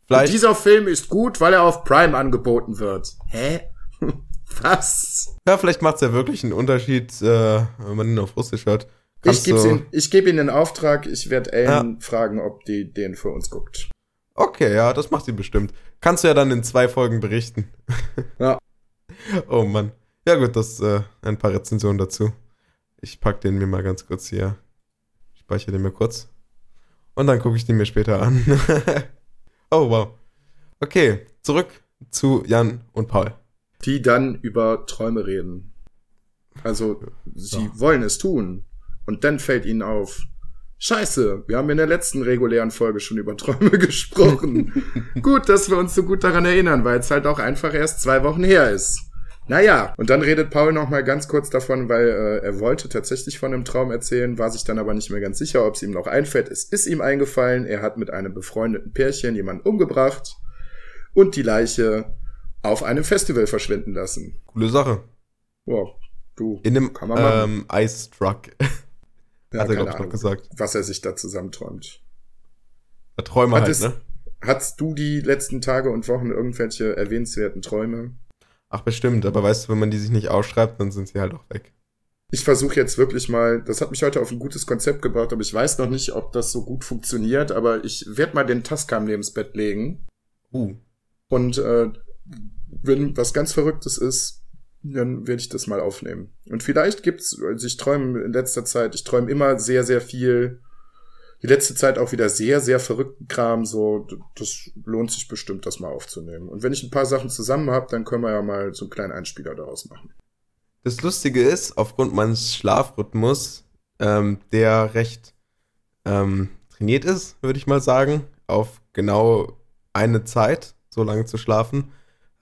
Und Vielleicht. dieser Film ist gut, weil er auf Prime angeboten wird. Hä? [LAUGHS] Was? Ja, vielleicht macht es ja wirklich einen Unterschied, äh, wenn man ihn auf Russisch hört. Ich Kannst gebe ich geb ihn in Auftrag. Ich werde Ellen fragen, ob die den für uns guckt. Okay, ja, das macht sie bestimmt. Kannst du ja dann in zwei Folgen berichten. [LAUGHS] Ja. Oh Mann. Ja gut, das äh, ein paar Rezensionen dazu. Ich pack den mir mal ganz kurz hier. Ich speichere den mir kurz. Und dann gucke ich den mir später an. [LAUGHS] oh wow. Okay, zurück zu Jan und Paul. Die dann über Träume reden. Also, sie So. wollen es tun. Und dann fällt ihnen auf. Scheiße, wir haben in der letzten regulären Folge schon über Träume [LAUGHS] gesprochen. [LAUGHS] gut, dass wir uns so gut daran erinnern, weil es halt auch einfach erst zwei Wochen her ist. Naja, und dann redet Paul noch mal ganz kurz davon, weil äh, er wollte tatsächlich von einem Traum erzählen, war sich dann aber nicht mehr ganz sicher, ob es ihm noch einfällt. Es ist ihm eingefallen, er hat mit einem befreundeten Pärchen jemanden umgebracht und die Leiche auf einem Festival verschwinden lassen. Coole Sache. Wow, du, In einem Kann man machen. ähm, Ice Truck. [LAUGHS] ja, Hat er, glaube ich, noch Ahnung, gesagt. was er sich da zusammenträumt. Träume Hat halt, ne? Hattest du die letzten Tage und Wochen irgendwelche erwähnenswerten Träume? Ach, bestimmt. Aber weißt du, wenn man die sich nicht ausschreibt, dann sind sie halt auch weg. Ich versuche jetzt wirklich mal, das hat mich heute auf ein gutes Konzept gebracht, aber ich weiß noch nicht, ob das so gut funktioniert, aber ich werde mal den Tascam neben das Bett legen Uh. und äh, wenn was ganz Verrücktes ist, dann werde ich das mal aufnehmen. Und vielleicht gibt's, also ich träume in letzter Zeit, ich träume immer sehr, sehr viel, die letzte Zeit auch wieder sehr, sehr verrückten Kram. So, das lohnt sich bestimmt, das mal aufzunehmen. Und wenn ich ein paar Sachen zusammen habe, dann können wir ja mal so einen kleinen Einspieler daraus machen. Das Lustige ist, aufgrund meines Schlafrhythmus, ähm, der recht ähm, trainiert ist, würde ich mal sagen, auf genau eine Zeit, so lange zu schlafen,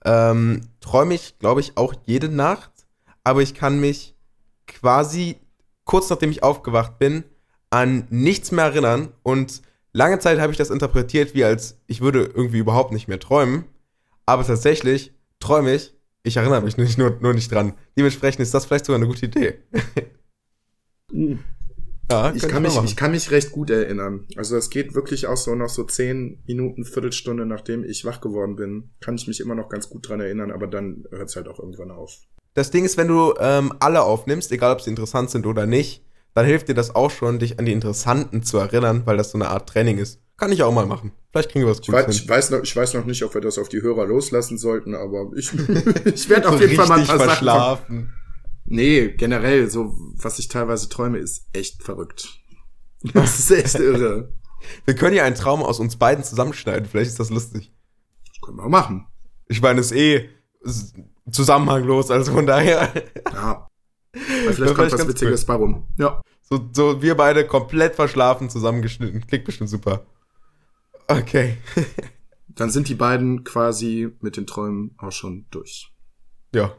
ähm, träume ich, glaube ich, auch jede Nacht. Aber ich kann mich quasi kurz nachdem ich aufgewacht bin, an nichts mehr erinnern. Und lange Zeit habe ich das interpretiert, wie als ich würde irgendwie überhaupt nicht mehr träumen. Aber tatsächlich träume ich, ich erinnere mich nicht, nur, nur nicht dran. Dementsprechend ist das vielleicht sogar eine gute Idee. [LAUGHS] ja, ich, kann mich, ich kann mich recht gut erinnern. Also es geht wirklich auch so noch so zehn Minuten, Viertelstunde, nachdem ich wach geworden bin, kann ich mich immer noch ganz gut dran erinnern, aber dann hört es halt auch irgendwann auf. Das Ding ist, wenn du ähm, alle aufnimmst, egal ob sie interessant sind oder nicht, dann hilft dir das auch schon, dich an die Interessanten zu erinnern, weil das so eine Art Training ist. Kann ich auch mal machen. Vielleicht kriegen wir was Gutes ich. Ich weiß, noch, ich weiß noch nicht, ob wir das auf die Hörer loslassen sollten, aber ich, [LAUGHS] ich werde [LAUGHS] auf jeden Fall mal ein paar verschlafen. Sachen. Nee, generell, so was ich teilweise träume, ist echt verrückt. [LAUGHS] Das ist echt irre. Wir können ja einen Traum aus uns beiden zusammenschneiden. Vielleicht ist das lustig. Das können wir auch machen. Ich meine, es ist eh zusammenhanglos, also von daher. Ja. Weil vielleicht kommt was Witziges bei rum. Ja. So, so wir beide komplett verschlafen, zusammengeschnitten. Klingt bestimmt super. Okay. [LAUGHS] Dann sind die beiden quasi mit den Träumen auch schon durch. Ja.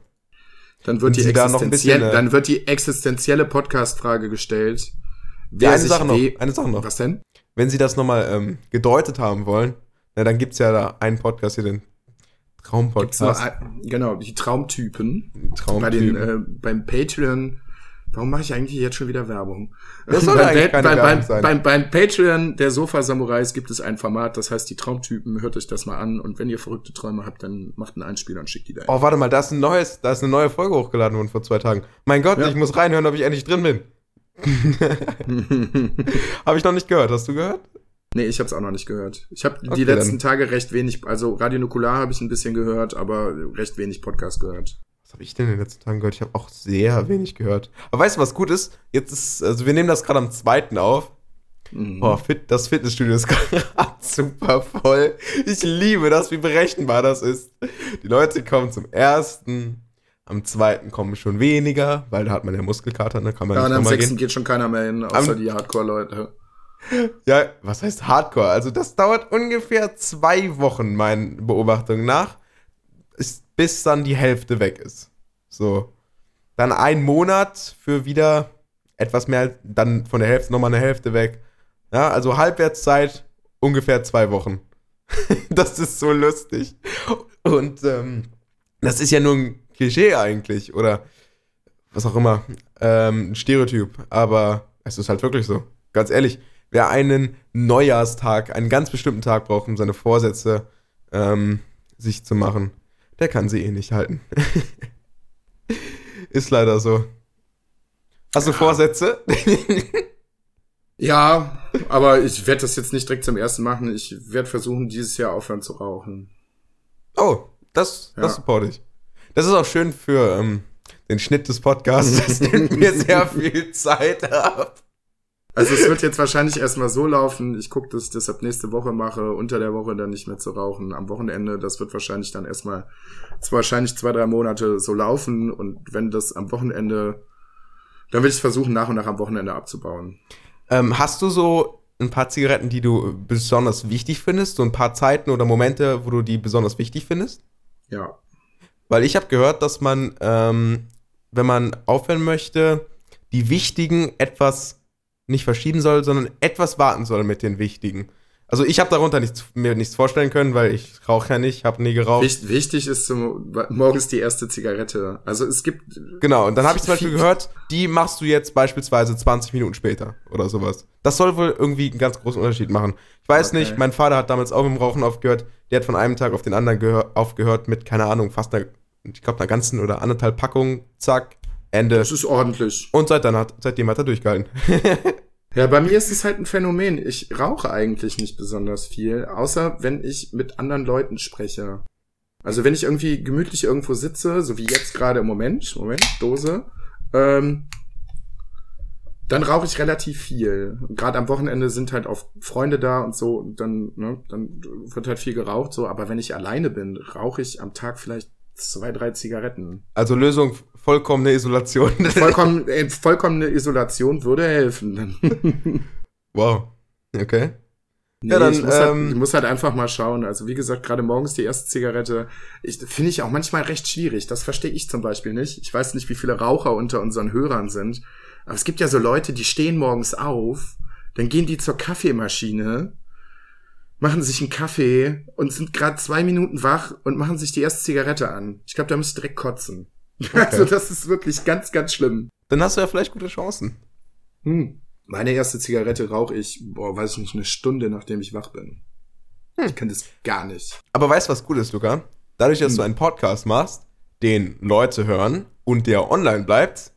Dann wird, die, existenziell, bisschen, äh, dann wird die existenzielle Podcast-Frage gestellt. Wer ja, eine Sache noch. Eine Sache noch. Was denn? Wenn Sie das nochmal ähm, gedeutet haben wollen, na, dann gibt's ja da einen Podcast hier, den Traumpodcast. Genau, die Traumtypen. Traumtypen. Bei den, äh, beim Patreon. Warum mache ich eigentlich jetzt schon wieder Werbung? Das [LAUGHS] soll beim, keine beim, Werbung sein. Beim, beim Patreon der Sofa Samurais gibt es ein Format, das heißt die Traumtypen. Hört euch das mal an und wenn ihr verrückte Träume habt, dann macht einen Einspieler und schickt die da. Oh, warte mal, da ist ein neues, da ist eine neue Folge hochgeladen worden vor zwei Tagen. Mein Gott, ja. ich muss reinhören, ob ich endlich drin bin. [LAUGHS] [LAUGHS] Habe ich noch nicht gehört. Hast du gehört? Nee, ich habe es auch noch nicht gehört. Ich habe okay, die letzten dann. Tage recht wenig, also Radio Nukular habe ich ein bisschen gehört, aber recht wenig Podcast gehört. Was habe ich denn in den letzten Tagen gehört? Ich habe auch sehr wenig gehört. Aber weißt du, was gut ist? Jetzt ist, also wir nehmen das gerade am zweiten auf. Mhm. Boah, fit, das Fitnessstudio ist [LAUGHS] gerade super voll. Ich liebe das, wie berechenbar das ist. Die Leute kommen zum ersten, am zweiten kommen schon weniger, weil da hat man ja Muskelkater, da kann man ja, nicht und am sechsten geht schon keiner mehr hin, außer am, die Hardcore-Leute. Ja, was heißt Hardcore? Also das dauert ungefähr zwei Wochen, meinen Beobachtungen nach, bis dann die Hälfte weg ist. So. Dann ein Monat für wieder etwas mehr, dann von der Hälfte nochmal eine Hälfte weg. Ja, also Halbwertszeit ungefähr zwei Wochen. [LAUGHS] das ist so lustig. Und ähm, das ist ja nur ein Klischee eigentlich oder was auch immer, ähm, ein Stereotyp. Aber es ist halt wirklich so. Ganz ehrlich, wer einen Neujahrstag, einen ganz bestimmten Tag braucht, um seine Vorsätze ähm, sich zu machen, der kann sie eh nicht halten. [LAUGHS] Ist leider so. Hast du ja. Vorsätze? ja, aber ich werde das jetzt nicht direkt zum ersten machen. Ich werde versuchen, dieses Jahr aufhören zu rauchen. Oh, das, das ja. support ich. Das ist auch schön für ähm, den Schnitt des Podcasts, dass nimmt mir sehr viel Zeit ab. Also es wird jetzt wahrscheinlich erstmal so laufen, ich gucke, dass ich das ab nächste Woche mache, unter der Woche dann nicht mehr zu rauchen. Am Wochenende, das wird wahrscheinlich dann erstmal wahrscheinlich zwei, drei Monate so laufen und wenn das am Wochenende, dann will ich versuchen, nach und nach am Wochenende abzubauen. Ähm, hast du so ein paar Zigaretten, die du besonders wichtig findest? So ein paar Zeiten oder Momente, wo du die besonders wichtig findest? Ja. Weil ich habe gehört, dass man, ähm, wenn man aufhören möchte, die wichtigen etwas nicht verschieben soll, sondern etwas warten soll mit den wichtigen. Also ich habe darunter nichts, mir nichts vorstellen können, weil ich rauche ja nicht, habe nie geraucht. Wicht, wichtig ist zum, morgens die erste Zigarette. Also es gibt genau. Und dann habe ich zum Beispiel gehört, die machst du jetzt beispielsweise 20 Minuten später oder sowas. Das soll wohl irgendwie einen ganz großen Unterschied machen. Ich weiß okay. nicht. Mein Vater hat damals auch mit dem Rauchen aufgehört. Der hat von einem Tag auf den anderen aufgehört mit keine Ahnung fast einer, ich glaube einer ganzen oder anderthalb Packung. Zack, Ende. Das ist ordentlich. Und seit dann hat, seitdem hat er durchgehalten. [LAUGHS] ja, bei mir ist es halt ein Phänomen. Ich rauche eigentlich nicht besonders viel, außer wenn ich mit anderen Leuten spreche. Also wenn ich irgendwie gemütlich irgendwo sitze, so wie jetzt gerade im Moment, Moment, Dose, ähm, dann rauche ich relativ viel. Gerade am Wochenende sind halt auch Freunde da und so, und dann, ne, dann wird halt viel geraucht, so, aber wenn ich alleine bin, rauche ich am Tag vielleicht zwei, drei Zigaretten. Also Lösung vollkommene Isolation. [LAUGHS] Vollkommen, äh, vollkommene Isolation würde helfen. [LAUGHS] wow. Okay. Nee, Ja, dann, ich, muss halt, ähm, ich muss halt einfach mal schauen. Also wie gesagt, gerade morgens die erste Zigarette, ich finde ich auch manchmal recht schwierig. Das verstehe ich zum Beispiel nicht. Ich weiß nicht, wie viele Raucher unter unseren Hörern sind. Aber es gibt ja so Leute, die stehen morgens auf, dann gehen die zur Kaffeemaschine, machen sich einen Kaffee und sind gerade zwei Minuten wach und machen sich die erste Zigarette an. Ich glaube, da müsst ihr direkt kotzen. [LAUGHS] Also das ist wirklich ganz, ganz schlimm. Dann hast du ja vielleicht gute Chancen. Hm. Meine erste Zigarette rauche ich, boah, weiß ich nicht, eine Stunde, nachdem ich wach bin. Ich kann das gar nicht. Aber weißt du, was gut ist, Luca? Dadurch, dass Hm. du einen Podcast machst, den Leute hören und der online bleibt,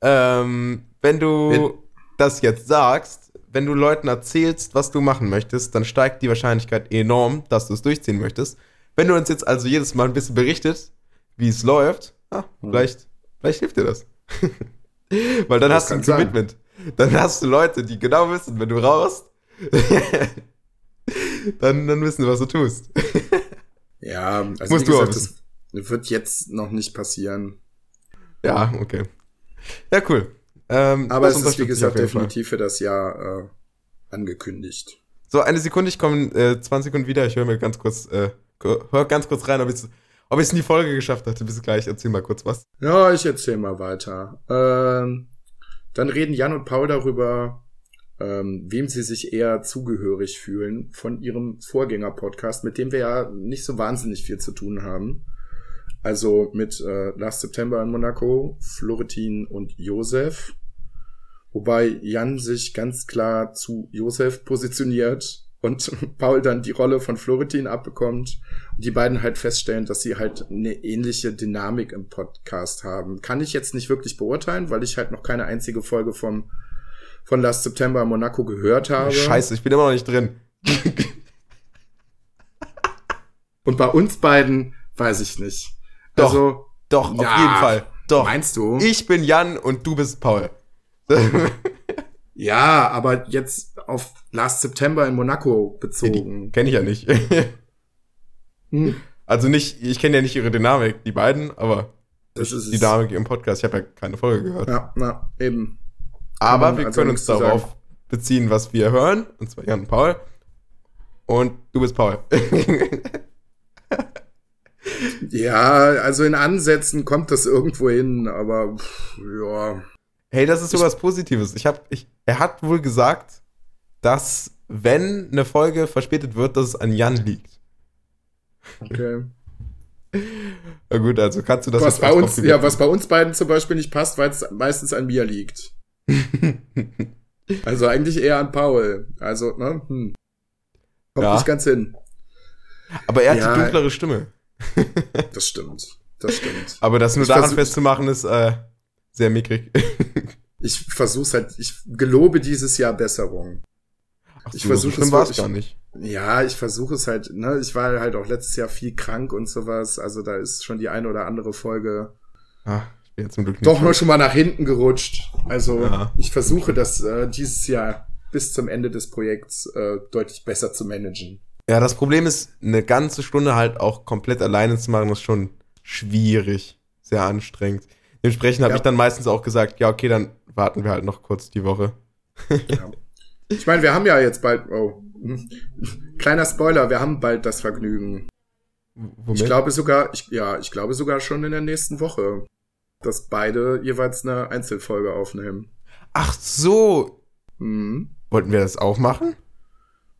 ähm, wenn du Wenn- das jetzt sagst, wenn du Leuten erzählst, was du machen möchtest, dann steigt die Wahrscheinlichkeit enorm, dass du es durchziehen möchtest. Wenn du uns jetzt also jedes Mal ein bisschen berichtet, wie es läuft, ah, Hm. vielleicht, vielleicht hilft dir das. [LAUGHS] Weil dann Das hast du ein sein. Commitment. Dann hast du Leute, die genau wissen, wenn du raust, [LAUGHS] dann, dann wissen sie, was du tust. [LAUGHS] Ja, also Musst wie du auch gesagt, das wird jetzt noch nicht passieren. Ja, okay. Ja, cool. Ähm, Aber es ist, wie ich gesagt, definitiv für das Jahr äh, angekündigt. So, eine Sekunde, ich komme äh, 20 Sekunden wieder. Ich höre mir ganz kurz, äh, hör ganz kurz rein, ob ich es ob ich's in die Folge geschafft hatte. Bis gleich, erzähl mal kurz was. Ja, ich erzähl mal weiter. Ähm, dann reden Jan und Paul darüber, ähm, wem sie sich eher zugehörig fühlen von ihrem Vorgänger-Podcast, mit dem wir ja nicht so wahnsinnig viel zu tun haben. Also mit äh, Last September in Monaco, Florentin und Josef. Wobei Jan sich ganz klar zu Josef positioniert und [LAUGHS] Paul dann die Rolle von Florentin abbekommt. Und die beiden halt feststellen, dass sie halt eine ähnliche Dynamik im Podcast haben. Kann ich jetzt nicht wirklich beurteilen, weil ich halt noch keine einzige Folge vom, von Last September in Monaco gehört habe. Scheiße, ich bin immer noch nicht drin. [LAUGHS] Und bei uns beiden weiß ich nicht. Doch. Also, Doch, auf Ja, jeden Fall. Doch. meinst du? Ich bin Jan und du bist Paul. [LAUGHS] Ja, aber jetzt auf Last September in Monaco bezogen. Kenne ich ja nicht. [LAUGHS] Hm, also nicht, ich kenne ja nicht ihre Dynamik, die beiden, aber das ist die. Dynamik im Podcast, ich habe ja keine Folge gehört. Ja, na, eben. Aber man wir also können uns darauf beziehen, was wir hören, und zwar Jan und Paul. Und du bist Paul. [LAUGHS] Ja, also in Ansätzen kommt das irgendwo hin, aber pff, ja. Hey, das ist so was Positives. Ich hab, ich, er hat wohl gesagt, dass wenn eine Folge verspätet wird, dass es an Jan liegt. Okay. Na gut, also kannst du das was bei uns, ja, was bei uns beiden zum Beispiel nicht passt, weil es meistens an mir liegt. [LAUGHS] Also eigentlich eher an Paul. Also, ne? Hm. Kommt Ja. nicht ganz hin. Aber er hat Ja. die dunklere Stimme. Das stimmt. Das stimmt. [LAUGHS] Aber das nur Ich daran festzumachen ist äh, sehr mickrig. [LAUGHS] Ich versuch's halt, ich gelobe dieses Jahr Besserung. Ach Ich so, versuch so es war es wirklich- gar nicht. Ja, ich versuche es halt, ne? Ich war halt auch letztes Jahr viel krank und sowas. Also da ist schon die eine oder andere Folge Ah, ja zum Glück nicht doch nur schon mal nach hinten gerutscht. Also Ja. ich versuche das äh, dieses Jahr bis zum Ende des Projekts äh, deutlich besser zu managen. Ja, das Problem ist, eine ganze Stunde halt auch komplett alleine zu machen, ist schon schwierig. Sehr anstrengend. Dementsprechend habe Ja. ich dann meistens auch gesagt, ja, okay, dann warten wir halt noch kurz die Woche. Ich meine, wir haben ja jetzt bald, oh, kleiner Spoiler, wir haben bald das Vergnügen. Womit? Ich glaube sogar, ich, ja, ich glaube sogar schon in der nächsten Woche, dass beide jeweils eine Einzelfolge aufnehmen. Ach so, Hm. wollten wir das auch machen?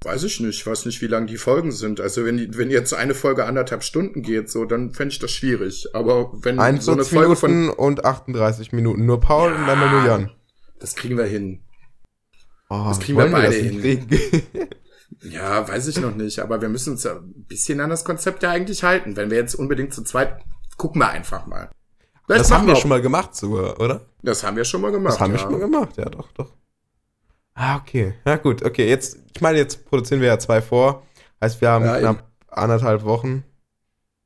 Weiß ich nicht, weiß nicht, wie lang die Folgen sind. Also wenn, wenn jetzt eine Folge anderthalb Stunden geht, so, dann fände ich das schwierig. Aber wenn so eine 41 Folge von, Minuten und 38 Minuten. Nur Paul und dann nur Jan. das kriegen wir hin. Oh, Das kriegen wir beide hin. [LAUGHS] Ja, weiß ich noch nicht, aber wir müssen uns ja ein bisschen an das Konzept ja eigentlich halten. Wenn wir jetzt unbedingt zu zweit, gucken wir einfach mal. Vielleicht das haben wir auch- schon mal gemacht sogar, oder? Das haben wir schon mal gemacht. Das haben wir ja. schon mal gemacht, ja, doch, doch. Ah, okay. Ja, gut, okay. Jetzt, ich meine, jetzt produzieren wir ja zwei vor. Heißt, wir haben Ja, knapp anderthalb Wochen.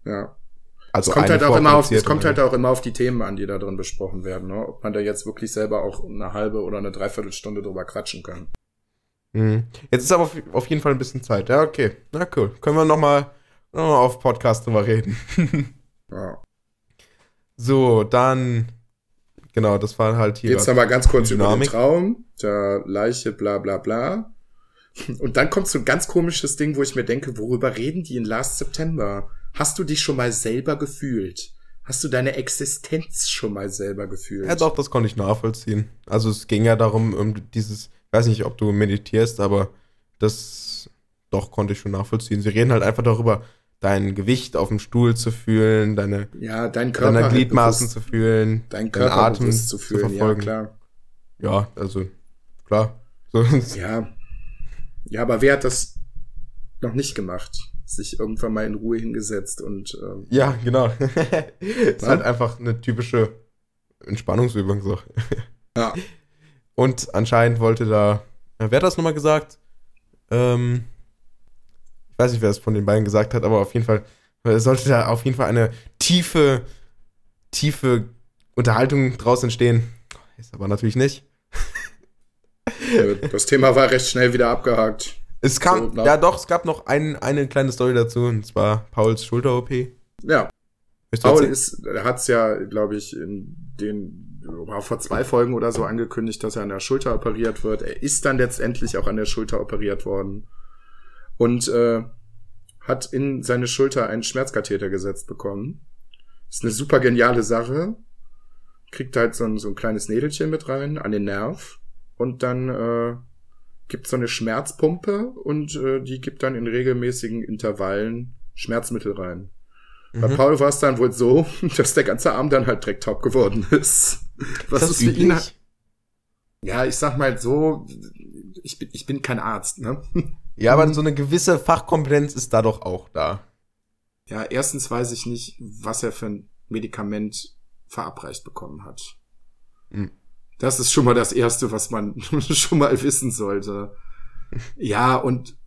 Ja. Also es kommt halt auch immer auf, es kommt halt auch immer auf die Themen an, die da drin besprochen werden, ne? Ob man da jetzt wirklich selber auch eine halbe oder eine Dreiviertelstunde drüber quatschen kann. Mhm. Jetzt ist aber auf, auf jeden Fall ein bisschen Zeit. Ja, okay. Na cool. Können wir nochmal noch mal auf Podcast drüber reden. [LAUGHS] Ja. So, dann. Genau, das war halt hier. Jetzt aber ganz kurz über den Dynamik. Traum, der Leiche, bla bla bla. Und dann kommt so ein ganz komisches Ding, wo ich mir denke, worüber reden die in Last September? Hast du dich schon mal selber gefühlt? Hast du deine Existenz schon mal selber gefühlt? Ja, doch, das konnte ich nachvollziehen. Also es ging ja darum, um dieses, ich weiß nicht, ob du meditierst, aber das doch konnte ich schon nachvollziehen. Sie reden halt einfach darüber, dein Gewicht auf dem Stuhl zu fühlen, deine, Ja, dein Körper deine Gliedmaßen bewusst- zu fühlen, dein deinen Körper Atem bewusst zu fühlen, ja verfolgen. klar. Ja, also klar. [LAUGHS] Ja. Ja, aber wer hat das noch nicht gemacht? Sich irgendwann mal in Ruhe hingesetzt und ähm, ja, genau. [LAUGHS] ist Ja. halt einfach eine typische Entspannungsübung so. ja. Und anscheinend wollte da, wer hat das nochmal gesagt? Ähm, ich weiß nicht, wer es von den beiden gesagt hat, aber auf jeden Fall sollte da auf jeden Fall eine tiefe, tiefe Unterhaltung draus entstehen. Ist aber natürlich nicht. Das Thema war recht schnell wieder abgehakt. Es kam, So, ja doch, es gab noch ein, eine kleine Story dazu, und zwar Pauls Schulter-OP. Ja, Paul er hat's ja, glaube ich, in den vor zwei Folgen oder so angekündigt, dass er an der Schulter operiert wird. Er ist dann letztendlich auch an der Schulter operiert worden und äh, hat in seine Schulter einen Schmerzkatheter gesetzt bekommen. Ist eine super geniale Sache. Kriegt halt so ein, so ein kleines Nädelchen mit rein an den Nerv und dann äh, gibt so eine Schmerzpumpe und äh, die gibt dann in regelmäßigen Intervallen Schmerzmittel rein. Bei Mhm. Paul war es dann wohl so, [LAUGHS] dass der ganze Arm dann halt direkt taub geworden ist. Was das ist für ihn üblich? Ja, ich sag mal so, ich bin, ich bin kein Arzt, ne? Ja, aber so eine gewisse Fachkompetenz ist da doch auch da. Ja, erstens weiß ich nicht, was er für ein Medikament verabreicht bekommen hat. Hm. Das ist schon mal das Erste, was man [LAUGHS] schon mal wissen sollte. Ja, und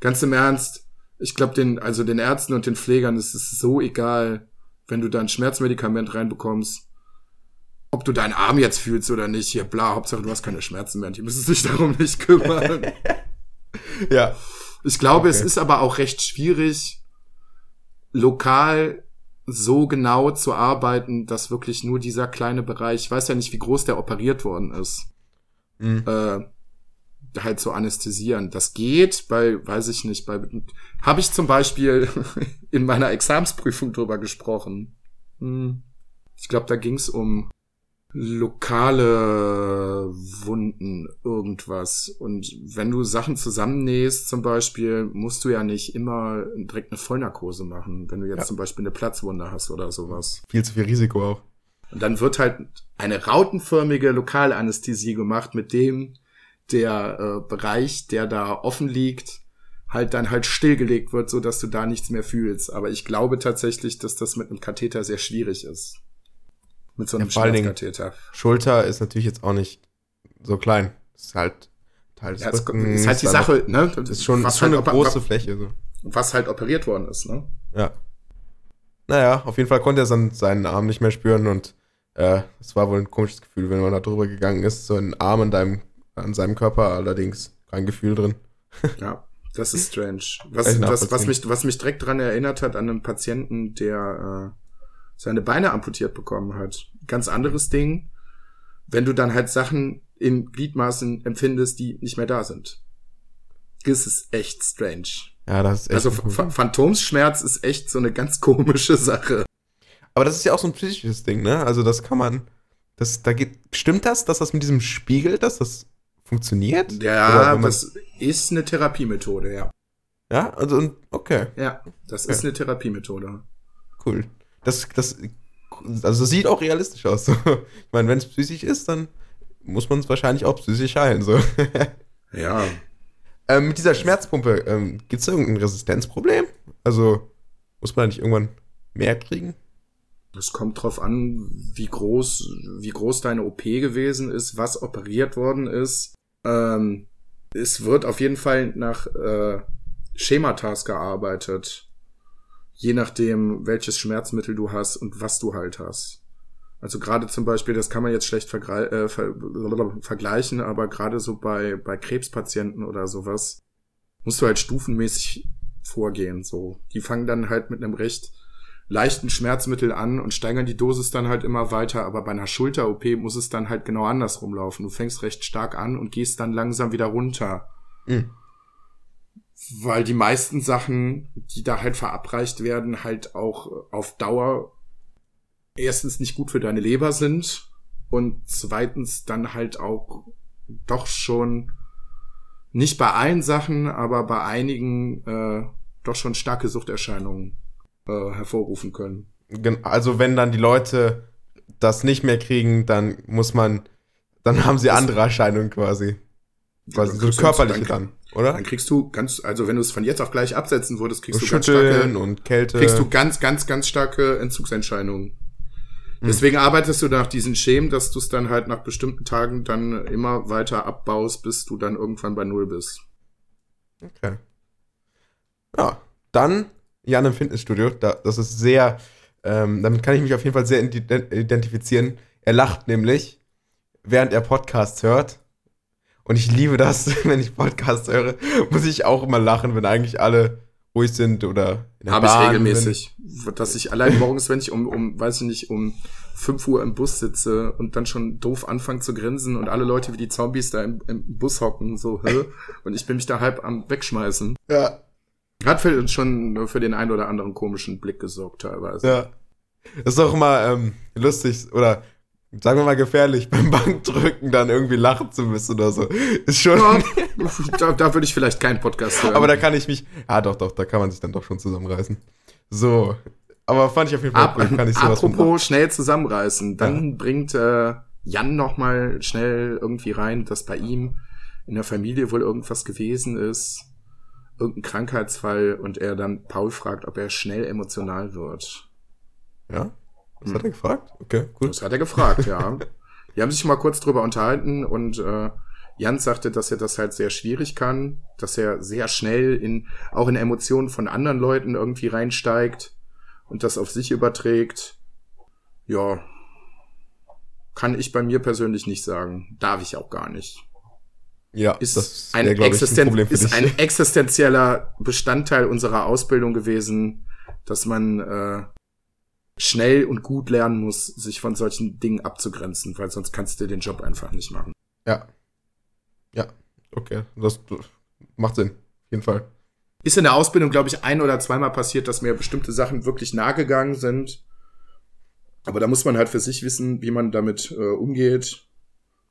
ganz im Ernst, ich glaube, den, also den Ärzten und den Pflegern ist es so egal, wenn du da ein Schmerzmedikament reinbekommst, ob du deinen Arm jetzt fühlst oder nicht. Hier, bla, Hauptsache du hast keine Schmerzen mehr. Die müssen sich darum nicht kümmern. [LAUGHS] Ja. Ich glaube, es Okay. ist aber auch recht schwierig, lokal so genau zu arbeiten, dass wirklich nur dieser kleine Bereich, ich weiß ja nicht, wie groß der operiert worden ist, Mhm. äh, halt zu anästhesieren. Das geht bei, weiß ich nicht, bei, habe ich zum Beispiel [LAUGHS] in meiner Examsprüfung drüber gesprochen. Hm. Ich glaube, da ging es um lokale Wunden, irgendwas. Und wenn du Sachen zusammennähst, zum Beispiel, musst du ja nicht immer direkt eine Vollnarkose machen, wenn du jetzt Ja. zum Beispiel eine Platzwunde hast oder sowas. Viel zu viel Risiko auch. Und dann wird halt eine rautenförmige Lokalanästhesie gemacht, mit dem der äh, Bereich, der da offen liegt, halt dann halt stillgelegt wird, so dass du da nichts mehr fühlst. Aber ich glaube tatsächlich, dass das mit einem Katheter sehr schwierig ist. Mit so einem Ja, Schmerzkatheter. Schulter ist natürlich jetzt auch nicht so klein. Ist halt Teil des Ja, es Rückens, ist halt die Sache, ne? Ist schon, ist schon halt eine große Fläche. So. Was halt operiert worden ist, ne? Ja. Naja, auf jeden Fall konnte er dann seinen Arm nicht mehr spüren und äh, es war wohl ein komisches Gefühl, wenn man da drüber gegangen ist. So ein Arm an, deinem, an seinem Körper, allerdings kein Gefühl drin. [LAUGHS] Ja, das ist strange. Was, was, was, mich, was mich direkt dran erinnert hat an einen Patienten, der äh, seine Beine amputiert bekommen hat. Ganz anderes Ding, wenn du dann halt Sachen in Gliedmaßen empfindest, die nicht mehr da sind. Das ist echt strange. Ja, das ist echt. Also Ph Phantomsschmerz ist echt so eine ganz komische Sache. Aber das ist ja auch so ein psychisches Ding, ne? Also das kann man. Das, da geht, stimmt das, dass das mit diesem Spiegel, dass das funktioniert? Ja, das ist eine Therapiemethode, ja. Ja, also okay, Ja, das ist eine Therapiemethode. cool. Das, das, also das sieht auch realistisch aus. So. [LAUGHS] Ich meine, wenn es psychisch ist, dann muss man es wahrscheinlich auch psychisch heilen. So. [LAUGHS] Ja, ähm, mit dieser Schmerzpumpe, ähm, gibt es irgendein Resistenzproblem? Also muss man da nicht irgendwann mehr kriegen? Es kommt drauf an, wie groß, wie groß deine OP gewesen ist, was operiert worden ist. Ähm, es wird auf jeden Fall nach äh, Schematas gearbeitet. Je nachdem, welches Schmerzmittel du hast und was du halt hast. Also gerade zum Beispiel, das kann man jetzt schlecht äh, ver vergleichen, aber gerade so bei, bei Krebspatienten oder sowas, musst du halt stufenmäßig vorgehen. So, die fangen dann halt mit einem recht leichten Schmerzmittel an und steigern die Dosis dann halt immer weiter. Aber bei einer Schulter-OP muss es dann halt genau andersrum laufen. Du fängst recht stark an und gehst dann langsam wieder runter. Mhm. Weil die meisten Sachen, die da halt verabreicht werden, halt auch auf Dauer erstens nicht gut für deine Leber sind und zweitens dann halt auch doch schon nicht bei allen Sachen, aber bei einigen äh, doch schon starke Suchterscheinungen äh, hervorrufen können. Also wenn dann die Leute das nicht mehr kriegen, dann muss man, dann haben sie andere Erscheinungen quasi. Quasi so körperliche dann, oder? Dann kriegst du ganz, also wenn du es von jetzt auf gleich absetzen würdest, kriegst so du ganz starke und Kälte. Kriegst du ganz, ganz, ganz starke Entzugserscheinungen. Hm. Deswegen arbeitest du nach diesen Schemen, dass du es dann halt nach bestimmten Tagen dann immer weiter abbaust, bis du dann irgendwann bei Null bist. Okay. Ja, dann Jan im Fitnessstudio. Da, das ist sehr, ähm, damit kann ich mich auf jeden Fall sehr identifizieren. Er lacht nämlich, während er Podcasts hört. Und ich liebe das, [LAUGHS] wenn ich Podcasts höre, muss ich auch immer lachen, wenn eigentlich alle ruhig sind oder in der Habe ich regelmäßig. Bin. Dass ich allein morgens, wenn ich um, um, weiß ich nicht, um 5 Uhr im Bus sitze und dann schon doof anfange zu grinsen und alle Leute wie die Zombies da im, im Bus hocken, so, hä? und ich bin mich da halb am Wegschmeißen. Ja. Hat für, schon für den einen oder anderen komischen Blick gesorgt, teilweise. Ja. Das ist auch immer ähm, lustig, oder sagen wir mal gefährlich, [LAUGHS] beim Bankdrücken dann irgendwie lachen zu müssen oder so. Ist schon. [LAUGHS] Da, da würde ich vielleicht keinen Podcast hören. Aber da kann ich mich. Ja, doch, doch, da kann man sich dann doch schon zusammenreißen. So. Aber fand ich auf jeden Fall Ab, cool. Kann ich sowas Apropos schnell zusammenreißen, dann ja. bringt äh, Jan noch mal schnell irgendwie rein, dass bei ihm in der Familie wohl irgendwas gewesen ist, irgendein Krankheitsfall und er dann Paul fragt, ob er schnell emotional wird. Ja? Das hm. hat er gefragt? Okay, cool. Das hat er gefragt, ja. Die haben sich mal kurz drüber unterhalten und äh, Jan sagte, dass er das halt sehr schwierig kann, dass er sehr schnell in auch in Emotionen von anderen Leuten irgendwie reinsteigt und das auf sich überträgt. Ja, kann ich bei mir persönlich nicht sagen. Darf ich auch gar nicht. Ja, ist, das ein, wär, Existen ein ist ein existenzieller Bestandteil unserer Ausbildung gewesen, dass man äh, schnell und gut lernen muss, sich von solchen Dingen abzugrenzen, weil sonst kannst du den Job einfach nicht machen. Ja. Ja, okay. Das, macht Sinn. Auf jeden Fall. Ist in der Ausbildung, glaube ich, ein oder zweimal passiert, dass mir bestimmte Sachen wirklich nahe gegangen sind. Aber da muss man halt für sich wissen, wie man damit äh, umgeht.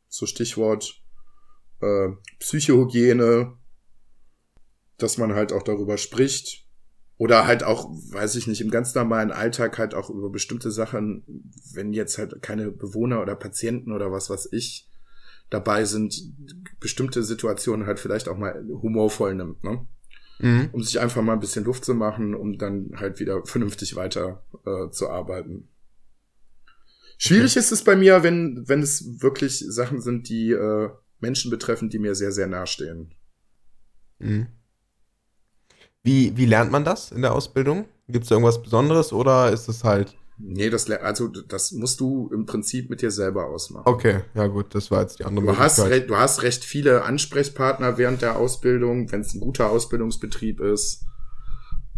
So Stichwort äh, Psychohygiene, dass man halt auch darüber spricht, oder halt auch, weiß ich nicht, im ganz normalen Alltag halt auch über bestimmte Sachen, wenn jetzt halt keine Bewohner oder Patienten oder was was ich dabei sind, bestimmte Situationen halt vielleicht auch mal humorvoll nimmt, ne? Mhm. Um sich einfach mal ein bisschen Luft zu machen, um dann halt wieder vernünftig weiter äh, zu arbeiten. Schwierig okay. ist es bei mir, wenn, wenn es wirklich Sachen sind, die äh, Menschen betreffen, die mir sehr, sehr nahestehen. Mhm. Wie, wie lernt man das in der Ausbildung? Gibt es irgendwas Besonderes oder ist es halt. Nee, das, also, das musst du im Prinzip mit dir selber ausmachen. Okay, ja gut, das war jetzt die andere du Hast recht, du hast recht viele Ansprechpartner während der Ausbildung, wenn es ein guter Ausbildungsbetrieb ist.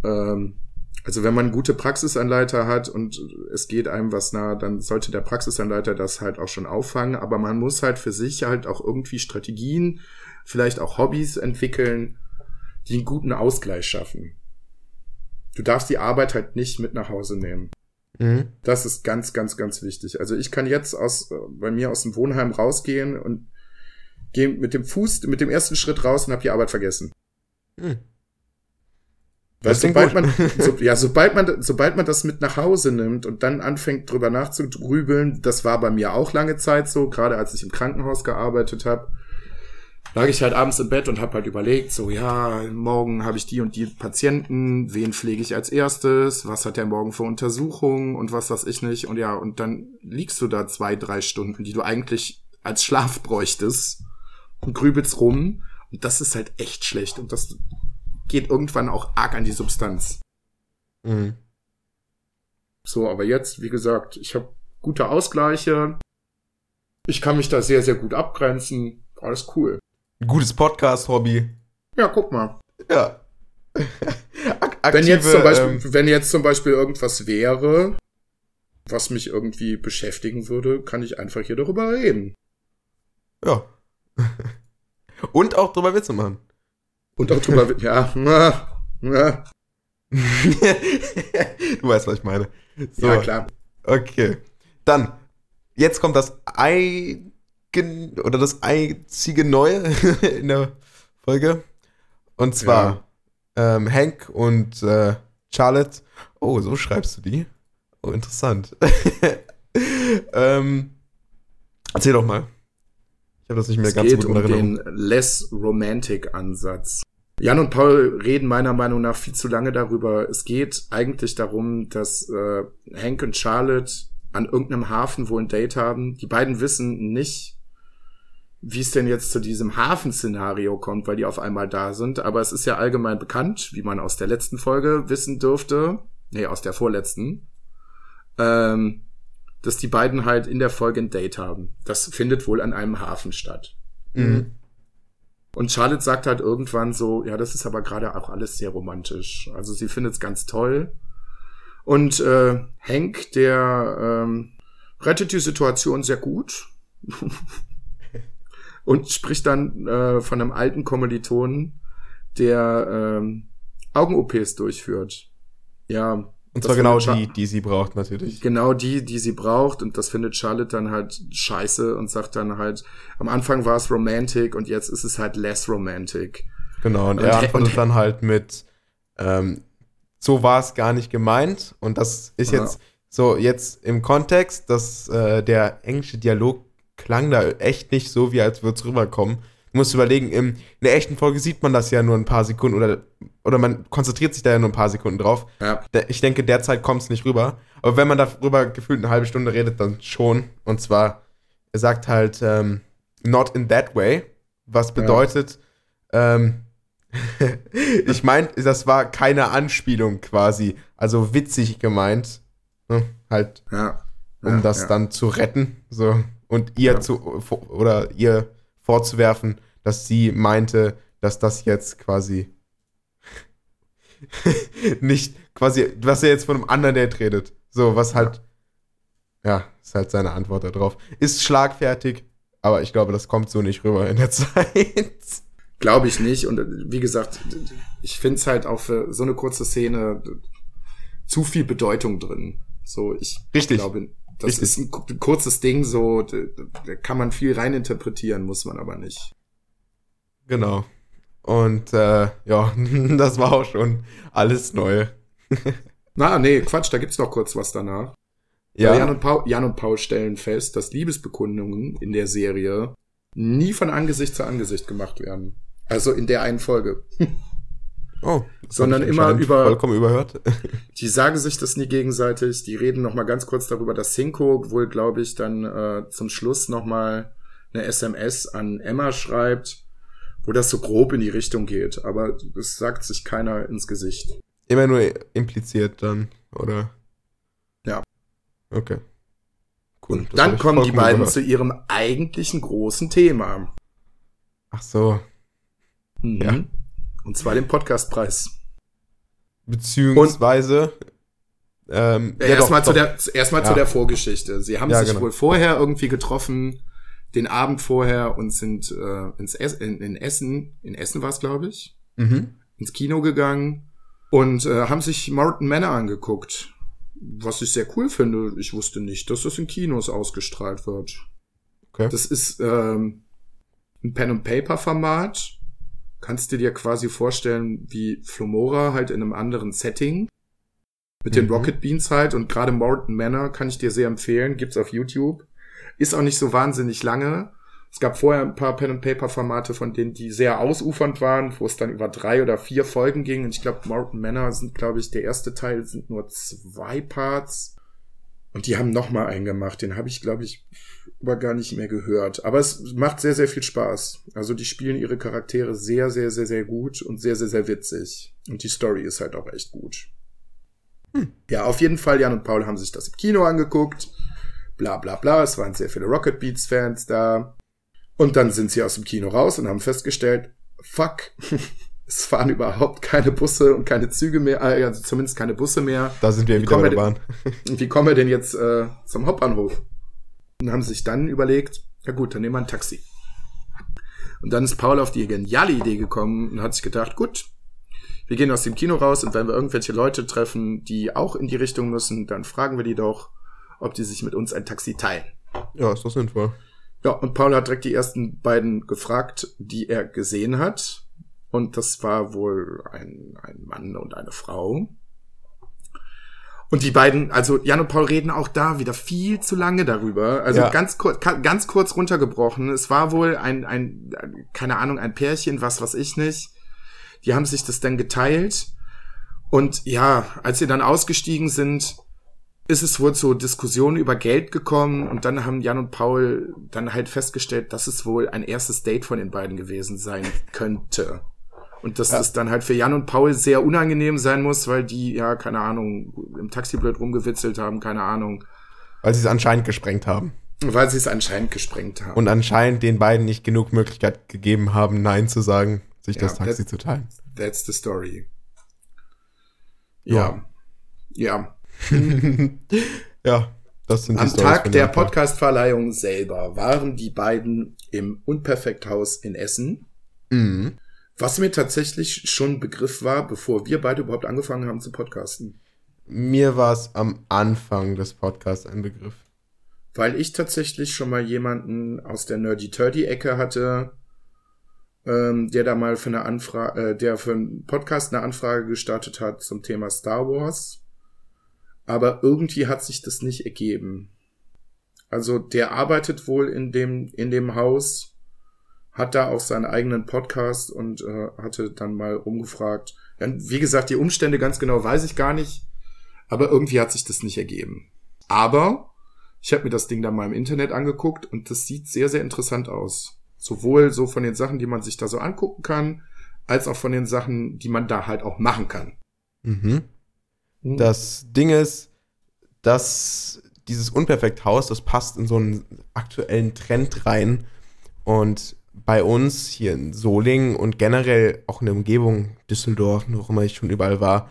Ähm, also wenn man gute Praxisanleiter hat und es geht einem was nah, dann sollte der Praxisanleiter das halt auch schon auffangen. Aber man muss halt für sich halt auch irgendwie Strategien, vielleicht auch Hobbys entwickeln, die einen guten Ausgleich schaffen. Du darfst die Arbeit halt nicht mit nach Hause nehmen. Mhm. Das ist ganz, ganz, ganz wichtig. Also ich kann jetzt aus, äh, bei mir aus dem Wohnheim rausgehen und gehe mit dem Fuß, mit dem ersten Schritt raus und habe die Arbeit vergessen. Mhm. Weil sobald man, so, ja, sobald man, sobald man das mit nach Hause nimmt und dann anfängt drüber nachzugrübeln, das war bei mir auch lange Zeit so, gerade als ich im Krankenhaus gearbeitet habe, lag ich halt abends im Bett und habe halt überlegt, so ja, morgen habe ich die und die Patienten, wen pflege ich als erstes, was hat der morgen für Untersuchungen und was weiß ich nicht. Und ja, und dann liegst du da zwei, drei Stunden, die du eigentlich als Schlaf bräuchtest und grübelst rum. Und das ist halt echt schlecht. Und das geht irgendwann auch arg an die Substanz. Mhm. So, aber jetzt, wie gesagt, ich habe gute Ausgleiche. Ich kann mich da sehr, sehr gut abgrenzen. Alles cool. Gutes Podcast-Hobby. Ja, guck mal. Ja. [LAUGHS] Ak Wenn jetzt, zum Beispiel, ähm, wenn jetzt zum Beispiel irgendwas wäre, was mich irgendwie beschäftigen würde, kann ich einfach hier darüber reden. ja. [LAUGHS] Und auch drüber Witze machen. Und auch drüber, [LAUGHS] ja, na, na, du weißt, was ich meine. So, ja klar. okay. Dann, jetzt kommt das eigen oder das einzige Neue [LAUGHS] in der Folge. Und zwar ähm, Hank und äh, Charlotte. Oh, so schreibst du die? Oh, interessant. [LAUGHS] ähm, erzähl doch mal. Ich habe das nicht mehr Es ganz so geht gut in um Erinnerung. den less romantic Ansatz. Jan und Paul reden meiner Meinung nach viel zu lange darüber. Es geht eigentlich darum, dass äh, Hank und Charlotte an irgendeinem Hafen wohl ein Date haben. Die beiden wissen nicht, wie es denn jetzt zu diesem Hafenszenario kommt, weil die auf einmal da sind. Aber es ist ja allgemein bekannt, wie man aus der letzten Folge wissen dürfte, nee, aus der vorletzten, ähm, dass die beiden halt in der Folge ein Date haben. Das findet wohl an einem Hafen statt. Mhm. Und Charlotte sagt halt irgendwann so, ja, das ist aber gerade auch alles sehr romantisch. Also sie findet es ganz toll. Und äh, Hank, der ähm, rettet die Situation sehr gut. [LAUGHS] und spricht dann äh, von einem alten Kommilitonen, der ähm, Augen-OPs durchführt. Ja. Und zwar genau die, die sie braucht, natürlich. Genau die, die sie braucht. Und das findet Charlotte dann halt scheiße und sagt dann halt, am Anfang war es romantic und jetzt ist es halt less romantic. Genau, und, Und er antwortet dann halt mit, ähm, so war es gar nicht gemeint. Und das ist Ja. jetzt so, jetzt im Kontext, dass äh, der englische Dialog klang da echt nicht so, wie als würde es rüberkommen. Du musst überlegen, im, in der echten Folge sieht man das ja nur ein paar Sekunden oder, oder man konzentriert sich da ja nur ein paar Sekunden drauf. Ja. Ich denke, derzeit kommt es nicht rüber. Aber wenn man darüber gefühlt eine halbe Stunde redet, dann schon. Und zwar, er sagt halt, ähm, not in that way, was bedeutet, ähm, [LAUGHS] ich meine, das war keine Anspielung quasi, also witzig gemeint, ne? halt, Ja. um ja, das ja. dann zu retten, so und ihr Ja. zu oder ihr vorzuwerfen, dass sie meinte, dass das jetzt quasi [LAUGHS] nicht quasi, was er jetzt von einem anderen Date redet, so was halt, ja, ist halt seine Antwort darauf, ist schlagfertig, aber ich glaube, das kommt so nicht rüber in der [LAUGHS] Zeit. Glaube ich nicht. Und wie gesagt, ich finde es halt auch für so eine kurze Szene zu viel Bedeutung drin. So, ich Richtig. glaube, das Richtig. ist ein ku- kurzes Ding, so, da kann man viel reininterpretieren, muss man aber nicht. Genau. Und äh, ja, [LAUGHS] das war auch schon alles neu. [LAUGHS] Na, nee, Quatsch, da gibt's noch kurz was danach. Jan, Ja, und Paul, Jan und Paul stellen fest, dass Liebesbekundungen in der Serie nie von Angesicht zu Angesicht gemacht werden. Also in der einen Folge. [LAUGHS] oh, sondern immer über- vollkommen überhört. [LAUGHS] Die sagen sich das nie gegenseitig. Die reden noch mal ganz kurz darüber, dass Cinco wohl, glaube ich, dann äh, zum Schluss noch mal eine SMS an Emma schreibt, wo das so grob in die Richtung geht. Aber das sagt sich keiner ins Gesicht. Immer nur impliziert dann, oder? Ja. Okay. Cool. Und dann kommen die beiden überhört. zu ihrem eigentlichen großen Thema. Ach so. Mhm. Ja. Und zwar den Podcastpreis. Beziehungsweise. ähm, ja, erstmal zu der, erstmal Ja. zu der Vorgeschichte. Sie haben Ja, sich genau. wohl vorher irgendwie getroffen, den Abend vorher und sind äh, ins Ess in, in Essen, in Essen war es, glaube ich, Mhm. ins Kino gegangen und äh, haben sich Morton Manor angeguckt. Was ich sehr cool finde. Ich wusste nicht, dass das in Kinos ausgestrahlt wird. Okay. Das ist ähm, ein Pen-and-Paper-Format. Kannst du dir quasi vorstellen, wie Flomora halt in einem anderen Setting. Mit den Mhm. Rocket Beans halt. Und gerade Morton Manor kann ich dir sehr empfehlen. Gibt's auf YouTube. Ist auch nicht so wahnsinnig lange. Es gab vorher ein paar Pen-and-Paper-Formate, von denen die sehr ausufernd waren, wo es dann über drei oder vier Folgen ging. Und ich glaube, Morton Manor sind, glaube ich, der erste Teil sind nur zwei Parts. Und die haben noch mal einen gemacht. Den habe ich, glaube ich, aber gar nicht mehr gehört. Aber es macht sehr, sehr viel Spaß. Also die spielen ihre Charaktere sehr, sehr, sehr, sehr gut und sehr, sehr, sehr witzig. Und die Story ist halt auch echt gut. Hm. Ja, auf jeden Fall, Jan und Paul haben sich das im Kino angeguckt. Bla bla bla. Es waren sehr viele Rocket Beats-Fans da. Und dann sind sie aus dem Kino raus und haben festgestellt, fuck, [LAUGHS] es fahren überhaupt keine Busse und keine Züge mehr, also zumindest keine Busse mehr. Da sind wir Wie wieder bei der denn- Bahn. [LAUGHS] Wie kommen wir denn jetzt äh, zum Hauptbahnhof? Und haben sich dann überlegt, ja gut, dann nehmen wir ein Taxi. Und dann ist Paul auf die geniale Idee gekommen und hat sich gedacht, gut, wir gehen aus dem Kino raus und wenn wir irgendwelche Leute treffen, die auch in die Richtung müssen, dann fragen wir die doch, ob die sich mit uns ein Taxi teilen. Ja, ist doch sinnvoll. Ja, und Paul hat direkt die ersten beiden gefragt, die er gesehen hat. Und das war wohl ein, ein Mann und eine Frau. Und die beiden, also Jan und Paul reden auch da wieder viel zu lange darüber. Also Ja. ganz kurz, ganz kurz runtergebrochen. Es war wohl ein, ein, keine Ahnung, ein Pärchen, was weiß ich nicht. Die haben sich das dann geteilt. Und ja, als sie dann ausgestiegen sind, ist es wohl zu Diskussionen über Geld gekommen und dann haben Jan und Paul dann halt festgestellt, dass es wohl ein erstes Date von den beiden gewesen sein könnte. Und dass Ja. das dann halt für Jan und Paul sehr unangenehm sein muss, weil die, ja, keine Ahnung, im Taxi blöd rumgewitzelt haben, keine Ahnung, Weil sie es anscheinend gesprengt haben. weil sie es anscheinend gesprengt haben. Und anscheinend den beiden nicht genug Möglichkeit gegeben haben, Nein zu sagen, sich Ja, das Taxi zu teilen. That's the story. Ja. Ja. Ja. [LAUGHS] Ja, das sind Am Storys Tag von der. Podcastverleihung selber waren die beiden im Unperfekthaus in Essen. Mhm. Was mir tatsächlich schon ein Begriff war, bevor wir beide überhaupt angefangen haben zu podcasten. Mir war es am Anfang des Podcasts ein Begriff. Weil ich tatsächlich schon mal jemanden aus der Nerdy-Turdy-Ecke hatte, ähm, der da mal für eine Anfrage, äh, der für einen Podcast eine Anfrage gestartet hat zum Thema Star Wars. Aber irgendwie hat sich das nicht ergeben. Also der arbeitet wohl in dem, in dem Haus, hat da auch seinen eigenen Podcast und äh, hatte dann mal rumgefragt. Ja, wie gesagt, die Umstände ganz genau weiß ich gar nicht, aber irgendwie hat sich das nicht ergeben. Aber ich habe mir das Ding dann mal im Internet angeguckt und das sieht sehr, sehr interessant aus. Sowohl so von den Sachen, die man sich da so angucken kann, als auch von den Sachen, die man da halt auch machen kann. Mhm. Das Ding ist, dass dieses Unperfekt-Haus, das passt in so einen aktuellen Trend rein. Und bei uns hier in Solingen und generell auch in der Umgebung Düsseldorf, wo immer ich schon überall war,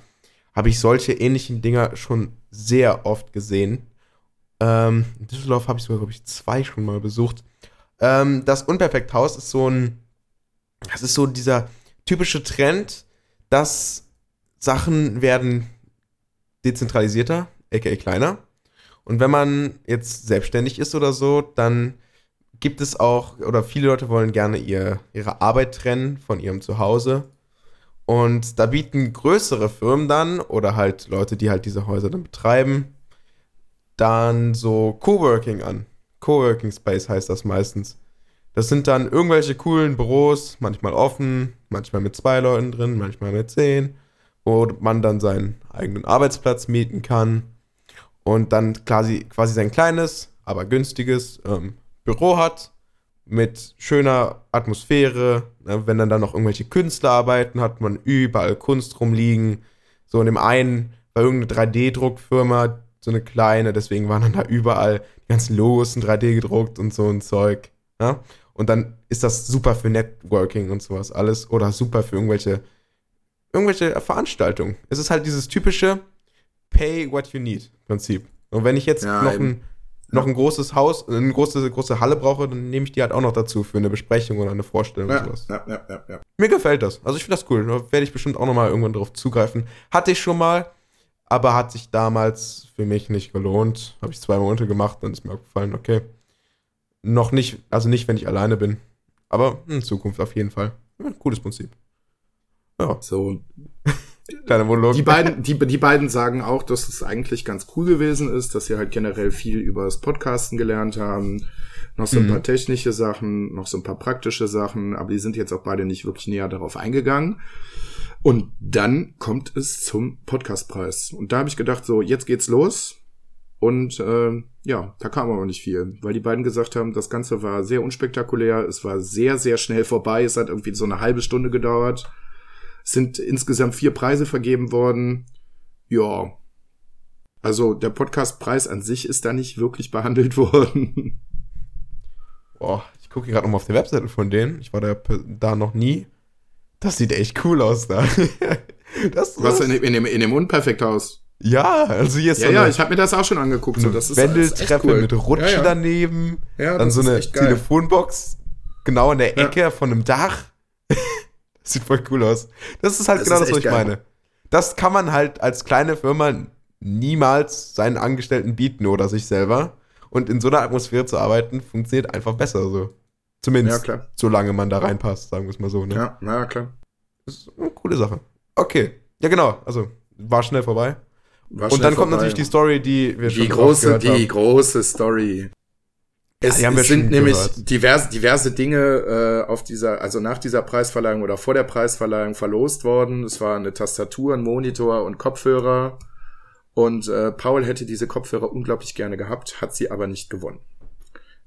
habe ich solche ähnlichen Dinger schon sehr oft gesehen. Ähm, in Düsseldorf habe ich sogar, glaube ich, zwei schon mal besucht. Ähm, das Unperfekt-Haus ist so ein, das ist so dieser typische Trend, dass Sachen werden dezentralisierter, aka kleiner. Und wenn man jetzt selbstständig ist oder so, dann gibt es auch, oder viele Leute wollen gerne ihr, ihre Arbeit trennen von ihrem Zuhause. Und da bieten größere Firmen dann, oder halt Leute, die halt diese Häuser dann betreiben, dann so Coworking an. Coworking Space heißt das meistens. Das sind dann irgendwelche coolen Büros, manchmal offen, manchmal mit zwei Leuten drin, manchmal mit zehn, wo man dann seinen eigenen Arbeitsplatz mieten kann und dann quasi, quasi sein kleines, aber günstiges ähm, Büro hat mit schöner Atmosphäre. Ne? Wenn dann da noch irgendwelche Künstler arbeiten, hat man überall Kunst rumliegen. So in dem einen war irgendeine 3D-Druckfirma, so eine kleine, deswegen waren dann da überall die ganzen Logos in 3D gedruckt und so ein Zeug. Ja? Und dann ist das super für Networking und sowas alles oder super für irgendwelche, irgendwelche Veranstaltungen. Es ist halt dieses typische Pay what you need Prinzip. Und wenn ich jetzt Ja, noch, eben. ein, noch ein großes Haus, eine große, große Halle brauche, dann nehme ich die halt auch noch dazu für eine Besprechung oder eine Vorstellung und Ja, sowas. ja, ja, ja, ja. Mir gefällt das. Also ich finde das cool. Da werde ich bestimmt auch noch mal irgendwann drauf zugreifen. Hatte ich schon mal, aber hat sich damals für mich nicht gelohnt. Habe ich zwei Monate gemacht, dann ist mir aufgefallen, okay. Noch nicht, also nicht, wenn ich alleine bin. Aber in Zukunft auf jeden Fall. Ja, cooles Prinzip. Ja, So, kleiner Monolog. Die beiden, die, die beiden sagen auch, dass es eigentlich ganz cool gewesen ist, dass sie halt generell viel über das Podcasten gelernt haben. Noch so ein Mhm. paar technische Sachen, noch so ein paar praktische Sachen, aber die sind jetzt auch beide nicht wirklich näher darauf eingegangen. Und dann kommt es zum Podcastpreis. Und da habe ich gedacht, so, jetzt geht's los. Und äh, ja, da kam aber nicht viel, weil die beiden gesagt haben, das Ganze war sehr unspektakulär, es war sehr, sehr schnell vorbei, es hat irgendwie so eine halbe Stunde gedauert. Es sind insgesamt vier Preise vergeben worden. Ja, Also der Podcastpreis an sich ist da nicht wirklich behandelt [LAUGHS] worden. Boah, ich gucke gerade nochmal auf der Webseite von denen. Ich war da, da noch nie. Das sieht echt cool aus da. [LAUGHS] das, Was in, in, dem, in dem Unperfekthaus? Ja, also hier ist ja, so ja, ich habe mir das auch schon angeguckt. So, das ist Wendeltreppe cool. mit Rutsche ja, ja. daneben. Ja, dann so eine Telefonbox genau in der Ecke von einem Dach. [LAUGHS] sieht voll cool aus. Das ist halt das genau ist das, was ich geil. meine. Das kann man halt als kleine Firma niemals seinen Angestellten bieten oder sich selber. Und in so einer Atmosphäre zu arbeiten, funktioniert einfach besser so. Zumindest, ja, solange man da reinpasst, sagen wir es mal so. Ne? Ja, na klar. Das ist eine coole Sache. Okay. Ja, genau. Also, war schnell vorbei. War und dann kommt natürlich die Story, die wir die schon große, Die haben. große Story. Es, ja, sind nämlich diverse, diverse Dinge äh, auf dieser, also nach dieser Preisverleihung oder vor der Preisverleihung verlost worden. Es war eine Tastatur, ein Monitor und Kopfhörer. Und äh, Paul hätte diese Kopfhörer unglaublich gerne gehabt, hat sie aber nicht gewonnen.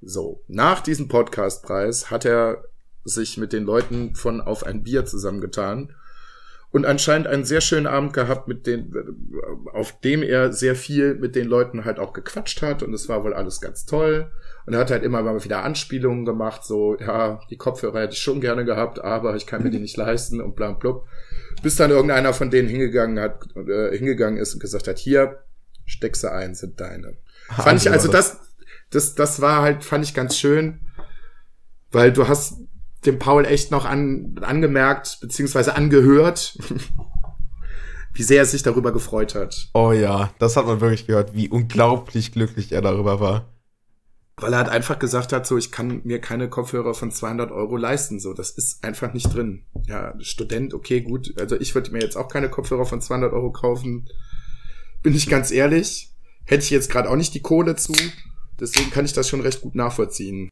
So, nach diesem Podcastpreis hat er sich mit den Leuten von Auf ein Bier zusammengetan und anscheinend einen sehr schönen Abend gehabt, mit den, auf dem er sehr viel mit den Leuten halt auch gequatscht hat und es war wohl alles ganz toll. Und er hat halt immer mal wieder Anspielungen gemacht, so, ja, die Kopfhörer hätte ich schon gerne gehabt, aber ich kann mir die nicht leisten und bla blub. Bis dann irgendeiner von denen hingegangen hat, äh, hingegangen ist und gesagt hat, hier, steck sie ein, sind deine. Ha, fand ich, also das, das, das war halt, fand ich ganz schön, weil du hast dem Paul echt noch an, angemerkt, beziehungsweise angehört, [LAUGHS] wie sehr er sich darüber gefreut hat. Oh ja, das hat man wirklich gehört, wie unglaublich glücklich er darüber war. Weil er halt einfach gesagt hat, so, ich kann mir keine Kopfhörer von 200 Euro leisten, so, das ist einfach nicht drin. Ja, Student, okay, gut, also ich würde mir jetzt auch keine Kopfhörer von 200 Euro kaufen, bin ich ganz ehrlich. Hätte ich jetzt gerade auch nicht die Kohle zu, deswegen kann ich das schon recht gut nachvollziehen.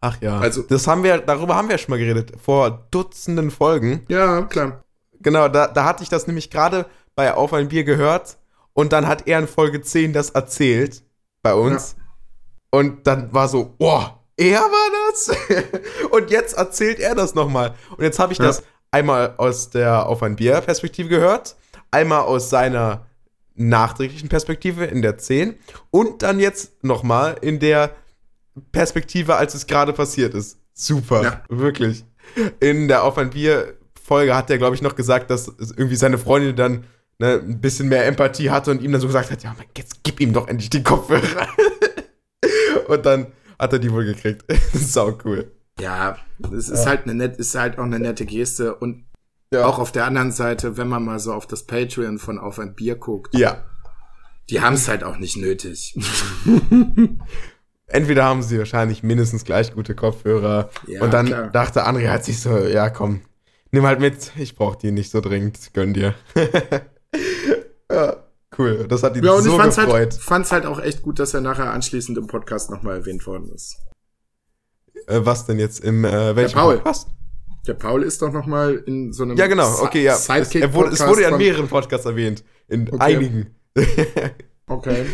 Ach ja. Also, das haben wir, darüber haben wir schon mal geredet, vor Dutzenden Folgen. Ja, klar. Genau, da, da hatte ich das nämlich gerade bei Auf ein Bier gehört und dann hat er in Folge 10 das erzählt bei uns. Ja. Und dann war so, boah, er war das? [LAUGHS] und jetzt erzählt er das nochmal. Und jetzt habe ich ja. das einmal aus der Auf ein Bier-Perspektive gehört, einmal aus seiner nachträglichen Perspektive in der 10 und dann jetzt nochmal in der Perspektive, als es gerade passiert ist. Super, ja. wirklich. In der Auf ein Bier-Folge hat er, glaube ich, noch gesagt, dass irgendwie seine Freundin dann ne, ein bisschen mehr Empathie hatte und ihm dann so gesagt hat: Ja, jetzt gib ihm doch endlich die Kopfhörer. [LAUGHS] und dann hat er die wohl gekriegt. [LAUGHS] Sau cool. Ja, es ist ja. halt eine nett, ist halt auch eine nette Geste und ja. auch auf der anderen Seite, wenn man mal so auf das Patreon von Auf ein Bier guckt. Ja. Die haben es halt auch nicht nötig. [LAUGHS] entweder haben sie wahrscheinlich mindestens gleich gute Kopfhörer. Ja, und dann klar. dachte André hat sich so, ja komm, nimm halt mit, ich brauch die nicht so dringend, gönn dir. [LAUGHS] ja, cool, das hat ihn ja, und so ich fand's halt- gefreut. Halt, fand's halt auch echt gut, dass er nachher anschließend im Podcast nochmal erwähnt worden ist. Äh, was denn jetzt im, äh, welchem Der Paul. Podcast? Der Paul ist doch nochmal in so einem Ja, genau, okay, ja. Sidekick es, wurde, es wurde ja in mehreren Podcasts erwähnt. In okay. einigen. [LAUGHS] okay.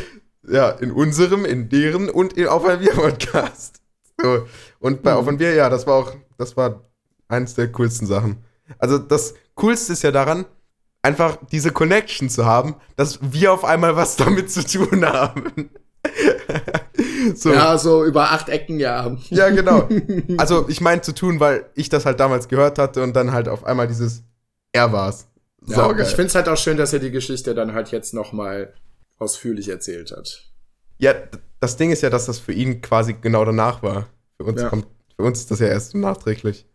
Ja, in unserem, in deren und in Auf ein Bier Podcast. So. Und bei mhm. Auf ein Bier, ja, das war auch, das war eines der coolsten Sachen. Also das Coolste ist ja daran, einfach diese Connection zu haben, dass wir auf einmal was damit zu tun haben. [LAUGHS] so. Ja, so über acht Ecken, ja. Ja, genau. [LAUGHS] Also ich meine zu tun, weil ich das halt damals gehört hatte und dann halt auf einmal dieses Er war's. Ja, ich finde es halt auch schön, dass er die Geschichte dann halt jetzt noch mal ausführlich erzählt hat. Ja, das Ding ist ja, dass das für ihn quasi genau danach war. Für uns, ja. kommt, für uns ist das ja erst nachträglich.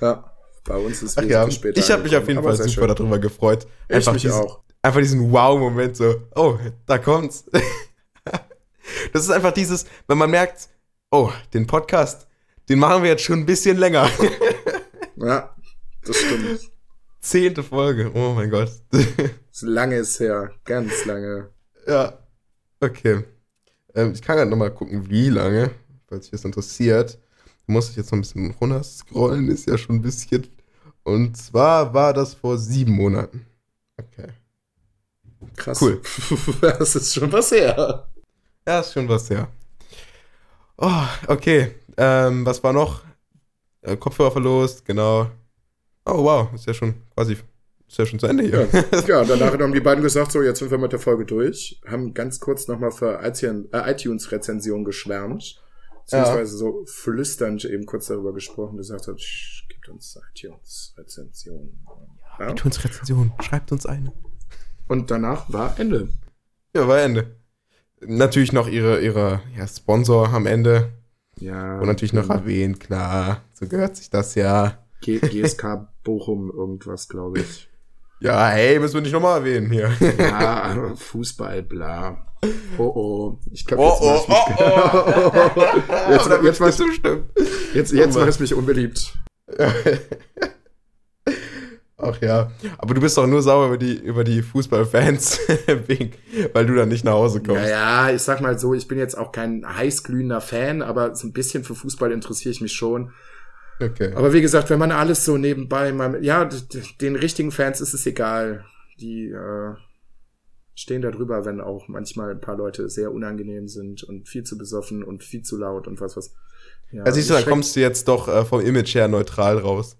Ja, bei uns ist es ja, später. Ich habe mich auf jeden Fall super schön. darüber gefreut. Einfach ich mich diesen, auch. Einfach diesen Wow-Moment so, oh, da kommt's. [LAUGHS] das ist einfach dieses, wenn man merkt, oh, den Podcast, den machen wir jetzt schon ein bisschen länger. [LAUGHS] ja, das stimmt. Zehnte Folge, oh mein Gott. [LAUGHS] So lange ist her, ganz lange. Ja, okay. Ähm, ich kann ja nochmal gucken, wie lange, falls sich das interessiert. Muss ich jetzt noch ein bisschen runter scrollen, ist ja schon ein bisschen. Und zwar war das vor sieben Monaten. Okay. Krass. Cool. [LAUGHS] das ist schon was her. Ja, ist schon was her. Oh, okay. Ähm, was war noch? Äh, Kopfhörer verlost, genau. Oh, wow, ist ja schon quasi ist ja schon zu Ende hier. Ja, [LAUGHS] ja danach haben die beiden gesagt, so, jetzt sind wir mit der Folge durch. Haben ganz kurz nochmal für äh, iTunes-Rezension geschwärmt. Beziehungsweise ja. so flüsternd eben kurz darüber gesprochen, gesagt hat, gibt uns iTunes-Rezension. Ja, iTunes-Rezension, schreibt uns eine. Und danach war Ende. Ja, war Ende. Natürlich noch ihre, ihre ja, Sponsor am Ende. Ja. Und natürlich noch erwähnt, klar. So gehört sich das ja. G GSK Bochum irgendwas, glaube ich. Ja, hey, müssen wir nicht nochmal erwähnen hier. Ja, Fußball, bla. Oh oh. Ich glaube, jetzt oh, oh, oh, oh. jetzt, jetzt, jetzt, machst. Jetzt, jetzt mach es mich unbeliebt. [LAUGHS] Ach ja. Aber du bist doch nur sauer über die, über die Fußballfans, [LAUGHS] weil du dann nicht nach Hause kommst. Ja, ja, ich sag mal so, ich bin jetzt auch kein heißglühender Fan, aber so ein bisschen für Fußball interessiere ich mich schon. Okay. Aber wie gesagt, wenn man alles so nebenbei mal, ja, den richtigen Fans ist es egal. Die äh, stehen da drüber, wenn auch manchmal ein paar Leute sehr unangenehm sind und viel zu besoffen und viel zu laut und was was. Ja, also siehst du, dann kommst du jetzt doch äh, vom Image her neutral raus.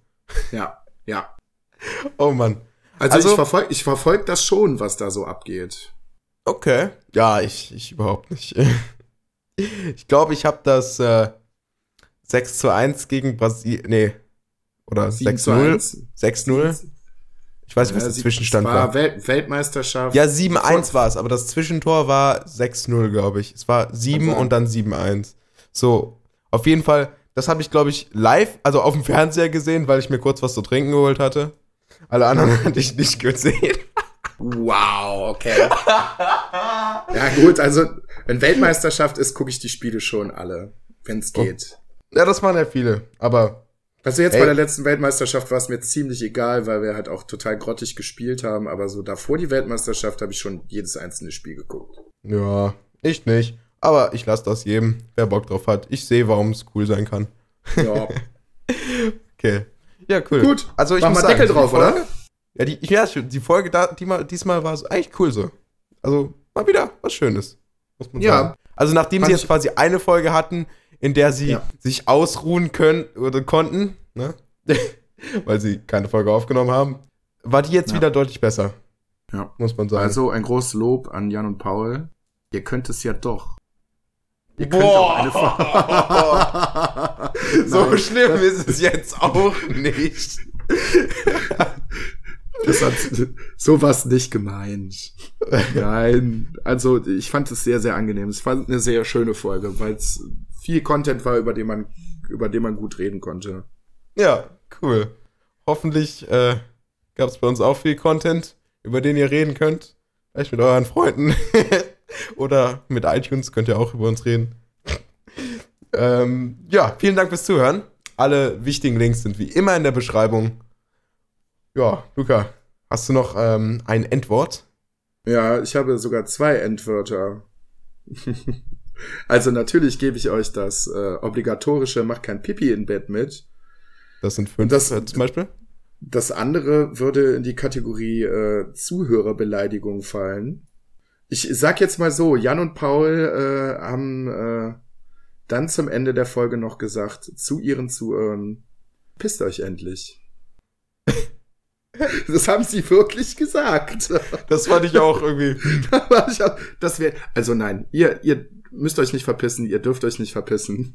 Ja, ja. [LAUGHS] oh Mann. Also, also ich verfolge ich verfolg das schon, was da so abgeht. Okay. Ja, ich, ich überhaupt nicht. [LAUGHS] ich glaube, ich habe das äh, 6 zu 1 gegen Brasilien. Nee. Oder 6-0. 6-0. Ich weiß nicht, was der Zwischenstand war. war. Welt Weltmeisterschaft. Ja, 7-1 war es, aber das Zwischentor war 6-0, glaube ich. Es war 7 okay. und dann 7-1. So, auf jeden Fall, das habe ich, glaube ich, live, also auf dem Fernseher gesehen, weil ich mir kurz was zu trinken geholt hatte. Alle anderen [LAUGHS] hatte ich nicht gesehen. Wow, okay. ja, gut, also, wenn Weltmeisterschaft ist, gucke ich die Spiele schon alle, wenn es geht. Ja, das waren ja viele, aber. Also jetzt ey. bei der letzten Weltmeisterschaft war es mir ziemlich egal, weil wir halt auch total grottig gespielt haben, aber so davor die Weltmeisterschaft habe ich schon jedes einzelne Spiel geguckt. Ja, ich nicht. Aber ich lasse das jedem, wer Bock drauf hat. Ich sehe, warum es cool sein kann. Ja. [LAUGHS] okay. Ja, cool. Gut. Also ich Mach muss mal sagen, Deckel drauf, Folge, oder? Ja, die, ja, die Folge da, die mal, diesmal war so eigentlich cool so. Also mal wieder was Schönes. Muss man ja. Sagen. Also nachdem sie jetzt quasi eine Folge hatten, in der sie ja. sich ausruhen können oder konnten, ne? [LAUGHS] weil sie keine Folge aufgenommen haben, war die jetzt ja. wieder deutlich besser. Ja. Muss man sagen. Also ein großes Lob an Jan und Paul. Ihr könnt es ja doch. Ihr könnt Boah. auch eine [LAUGHS] [LAUGHS] So schlimm ist es jetzt auch nicht. Das hat sowas nicht gemeint. Nein, also ich fand es sehr, sehr angenehm. Es war eine sehr schöne Folge, weil es viel Content war, über den man, über den man gut reden konnte. Ja, cool. Hoffentlich äh, gab es bei uns auch viel Content, über den ihr reden könnt. Vielleicht mit euren Freunden. [LAUGHS] Oder mit iTunes könnt ihr auch über uns reden. [LAUGHS] ähm, ja, vielen Dank fürs Zuhören. Alle wichtigen Links sind wie immer in der Beschreibung. Ja, Luca, hast du noch ähm, ein Endwort? Ja, ich habe sogar zwei Endwörter. [LAUGHS] also natürlich gebe ich euch das äh, obligatorische Macht kein Pipi in Bett mit. Das sind fünf das, äh, zum Beispiel. Das andere würde in die Kategorie äh, Zuhörerbeleidigung fallen. Ich sag jetzt mal so, Jan und Paul äh, haben äh, dann zum Ende der Folge noch gesagt, zu ihren Zuhörern, pisst euch endlich. [LAUGHS] [LAUGHS] Das haben sie wirklich gesagt. Das fand ich auch irgendwie. [LAUGHS] das wäre, also nein, ihr, ihr müsst euch nicht verpissen, ihr dürft euch nicht verpissen.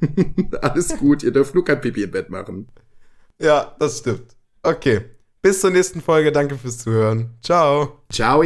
[LAUGHS] Alles gut, ihr dürft nur kein Pipi im Bett machen. Ja, das stimmt. Okay. Bis zur nächsten Folge. Danke fürs Zuhören. Ciao. Ciao.